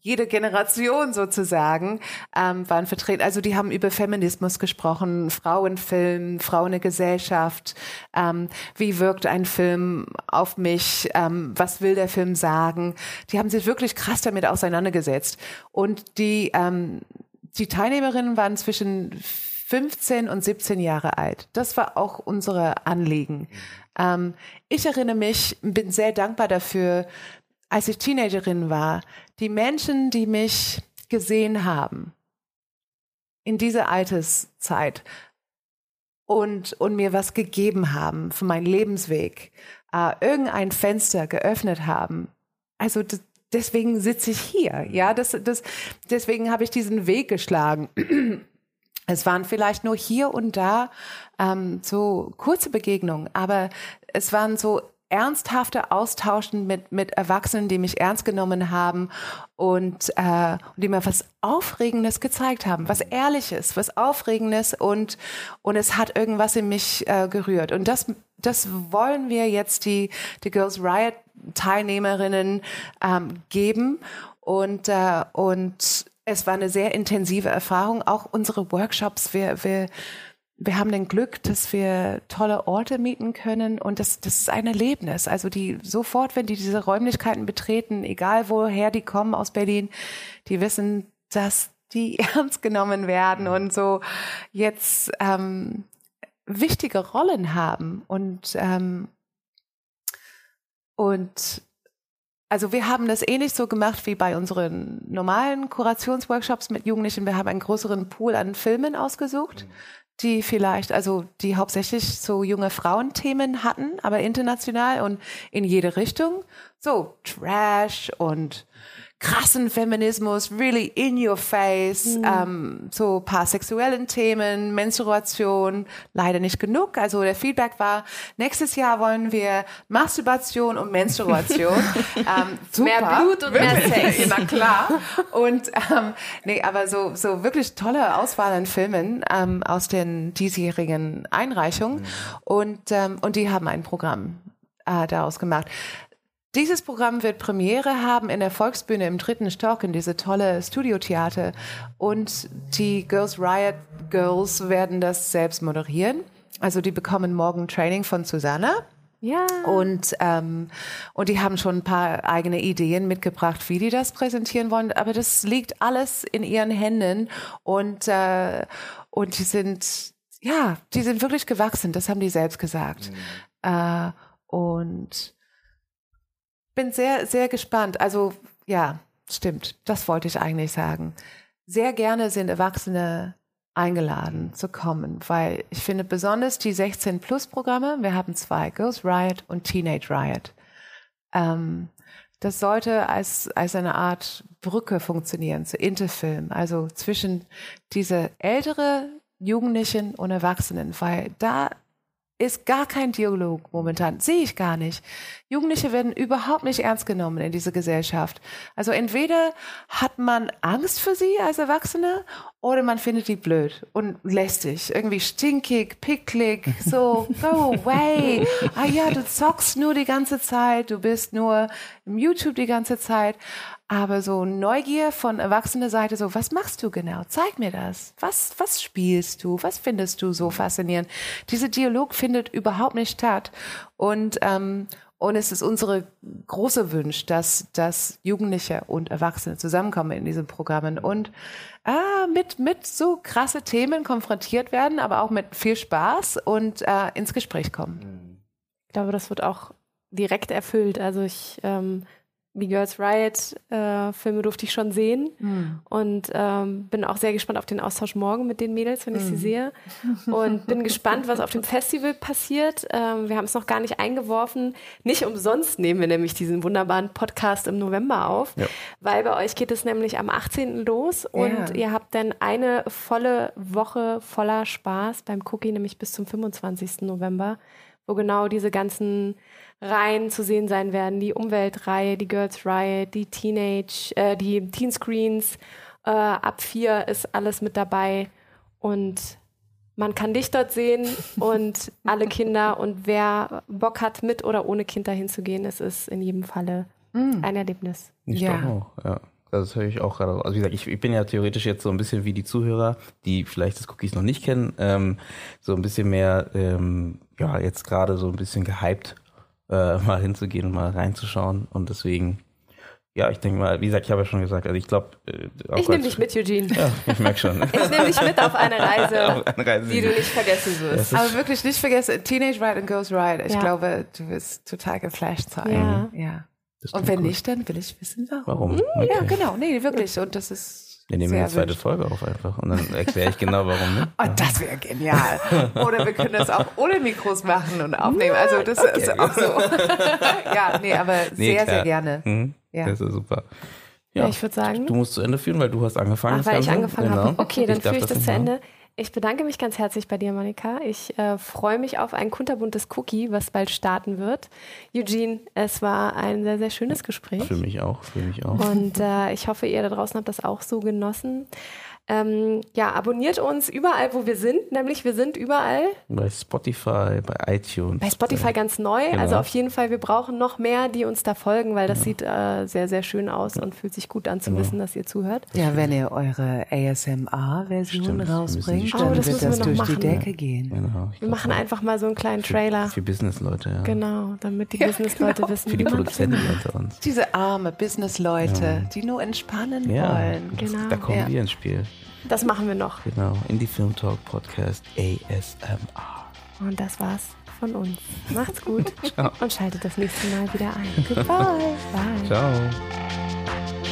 jede Generation sozusagen ähm, waren vertreten. Also die haben über Feminismus gesprochen, Frauenfilm, Frauen in der Gesellschaft, ähm, wie wirkt ein Film auf mich, ähm, was will der Film sagen. Die haben sich wirklich krass damit auseinandergesetzt. Und die, ähm, die Teilnehmerinnen waren zwischen 15 und 17 Jahre alt. Das war auch unsere Anliegen. Ähm, ich erinnere mich, bin sehr dankbar dafür, als ich Teenagerin war, die Menschen, die mich gesehen haben in dieser Alterszeit und, und mir was gegeben haben für meinen Lebensweg, äh, irgendein Fenster geöffnet haben. Also deswegen sitze ich hier. Ja, das, das, deswegen habe ich diesen Weg geschlagen. [CLEARS THROAT] Es waren vielleicht nur hier und da ähm, so kurze Begegnungen, aber es waren so ernsthafte Austauschen mit, mit Erwachsenen, die mich ernst genommen haben und, äh, die mir was Aufregendes gezeigt haben, was Ehrliches, was Aufregendes und, und es hat irgendwas in mich äh, gerührt. Und das, das wollen wir jetzt die, die Girls Riot Teilnehmerinnen ähm, geben und, äh, und es war eine sehr intensive Erfahrung. Auch unsere Workshops, wir, wir, wir haben den Glück, dass wir tolle Orte mieten können und das, das ist ein Erlebnis. Also die sofort, wenn die diese Räumlichkeiten betreten, egal woher die kommen aus Berlin, die wissen, dass die [LAUGHS] ernst genommen werden und so jetzt ähm, wichtige Rollen haben und ähm, und also wir haben das ähnlich so gemacht wie bei unseren normalen Kurationsworkshops mit Jugendlichen. Wir haben einen größeren Pool an Filmen ausgesucht, die vielleicht, also die hauptsächlich so junge Frauenthemen hatten, aber international und in jede Richtung. So Trash und krassen Feminismus, really in your face, mhm. ähm, so paar sexuellen Themen, Menstruation, leider nicht genug. Also der Feedback war, nächstes Jahr wollen wir Masturbation und Menstruation. [LAUGHS] ähm, mehr Blut und mehr Sex. Na klar. Und ähm, nee, aber so, so wirklich tolle Auswahl an Filmen ähm, aus den diesjährigen Einreichungen. Mhm. Und, ähm, und die haben ein Programm äh, daraus gemacht. Dieses Programm wird Premiere haben in der Volksbühne im dritten Stock in diese tolle Studiotheater und die Girls Riot Girls werden das selbst moderieren. Also die bekommen morgen Training von Susanna. Ja. Und, ähm, und die haben schon ein paar eigene Ideen mitgebracht, wie die das präsentieren wollen. Aber das liegt alles in ihren Händen und, äh, und die sind, ja, die sind wirklich gewachsen. Das haben die selbst gesagt. Mhm. Äh, und bin sehr, sehr gespannt. Also ja, stimmt. Das wollte ich eigentlich sagen. Sehr gerne sind Erwachsene eingeladen zu kommen, weil ich finde besonders die 16-Plus-Programme, wir haben zwei, Girls Riot und Teenage Riot. Ähm, das sollte als, als eine Art Brücke funktionieren zu Interfilm, also zwischen diese ältere Jugendlichen und Erwachsenen, weil da ist gar kein Dialog momentan. Sehe ich gar nicht. Jugendliche werden überhaupt nicht ernst genommen in dieser Gesellschaft. Also entweder hat man Angst für sie als Erwachsene oder man findet die blöd und lästig, irgendwie stinkig, picklig, so, [LAUGHS] go away. Ah ja, du zockst nur die ganze Zeit, du bist nur im YouTube die ganze Zeit aber so Neugier von erwachsener Seite, so, was machst du genau? Zeig mir das. Was, was spielst du? Was findest du so faszinierend? Dieser Dialog findet überhaupt nicht statt. Und, ähm, und es ist unsere große Wunsch, dass, dass Jugendliche und Erwachsene zusammenkommen in diesen Programmen und ah, mit, mit so krasse Themen konfrontiert werden, aber auch mit viel Spaß und äh, ins Gespräch kommen. Ich glaube, das wird auch direkt erfüllt. Also ich ähm, die Girls Riot äh, Filme durfte ich schon sehen mhm. und ähm, bin auch sehr gespannt auf den Austausch morgen mit den Mädels, wenn ich mhm. sie hm. sehe und bin [LAUGHS] gespannt, was auf dem Festival passiert. Ähm, wir haben es noch gar nicht eingeworfen. Nicht umsonst nehmen wir nämlich diesen wunderbaren Podcast im November auf, ja. weil bei euch geht es nämlich am 18. los und ja. ihr habt dann eine volle Woche voller Spaß beim Cookie, nämlich bis zum 25. November, wo genau diese ganzen Reihen zu sehen sein werden. Die Umweltreihe, die Girls Riot, die Teenage, äh, die Teenscreens. Äh, ab vier ist alles mit dabei. Und man kann dich dort sehen [LAUGHS] und alle Kinder. Und wer Bock hat, mit oder ohne Kind dahin zu gehen, es ist in jedem Falle mm. ein Erlebnis. Ich ja. auch, ja. Das höre ich auch gerade. Also wie gesagt, ich, ich, bin ja theoretisch jetzt so ein bisschen wie die Zuhörer, die vielleicht das Cookies noch nicht kennen, ähm, so ein bisschen mehr, ähm, ja, jetzt gerade so ein bisschen gehypt äh, [LAUGHS] mal hinzugehen und mal reinzuschauen. Und deswegen, ja, ich denke mal, wie gesagt, ich habe ja schon gesagt, also ich glaube. Äh, ich nehme dich mit, Eugene. Ja, ich merke schon. [LAUGHS] ich nehme dich mit auf eine Reise, [LAUGHS] auf eine Reise die du nicht vergessen wirst. Aber wirklich nicht vergessen, Teenage Ride and Girls Ride. Ich ja. glaube, du wirst total geflasht sein. Ja. ja. Und wenn gut. nicht, dann will ich wissen, warum. Warum? Hm, okay. Ja, genau. Nee, wirklich. Und das ist wir nehmen eine zweite Folge auf einfach und dann erkläre ich genau, warum nicht. Oh, [LAUGHS] das wäre genial. Oder wir können das auch ohne Mikros machen und aufnehmen. Also das okay. ist auch so. [LAUGHS] ja, nee, aber nee, sehr, klar. sehr gerne. Mhm. Ja. Das ist super. Ja, ich würde sagen. Du musst zu Ende führen, weil du hast angefangen. Ach, weil ich angefangen genau. habe. Okay, dann führe ich das, das zu Ende. Ich bedanke mich ganz herzlich bei dir, Monika. Ich äh, freue mich auf ein kunterbuntes Cookie, was bald starten wird. Eugene, es war ein sehr, sehr schönes Gespräch. Für mich auch, für mich auch. Und äh, ich hoffe, ihr da draußen habt das auch so genossen. Ähm, ja, abonniert uns überall, wo wir sind. Nämlich wir sind überall. Bei Spotify, bei iTunes. Bei Spotify ganz neu. Genau. Also auf jeden Fall, wir brauchen noch mehr, die uns da folgen, weil das genau. sieht äh, sehr, sehr schön aus und fühlt sich gut an zu genau. wissen, dass ihr zuhört. Ja, wenn ihr eure ASMR-Version rausbringt, dann oh, das wird das wir durch machen. die Decke gehen. Genau, wir machen einfach mal so einen kleinen für, Trailer. Für Business-Leute, ja. Genau, damit die ja, Business-Leute genau. wissen. Für die Produzenten unter uns. Diese arme Business-Leute, ja. die nur entspannen wollen. Genau. Da kommen wir ins Spiel. Das machen wir noch. Genau, Indie Film Talk Podcast ASMR. Und das war's von uns. Macht's gut [LAUGHS] und schaltet das nächste Mal wieder ein. Goodbye. [LAUGHS] Bye. Ciao.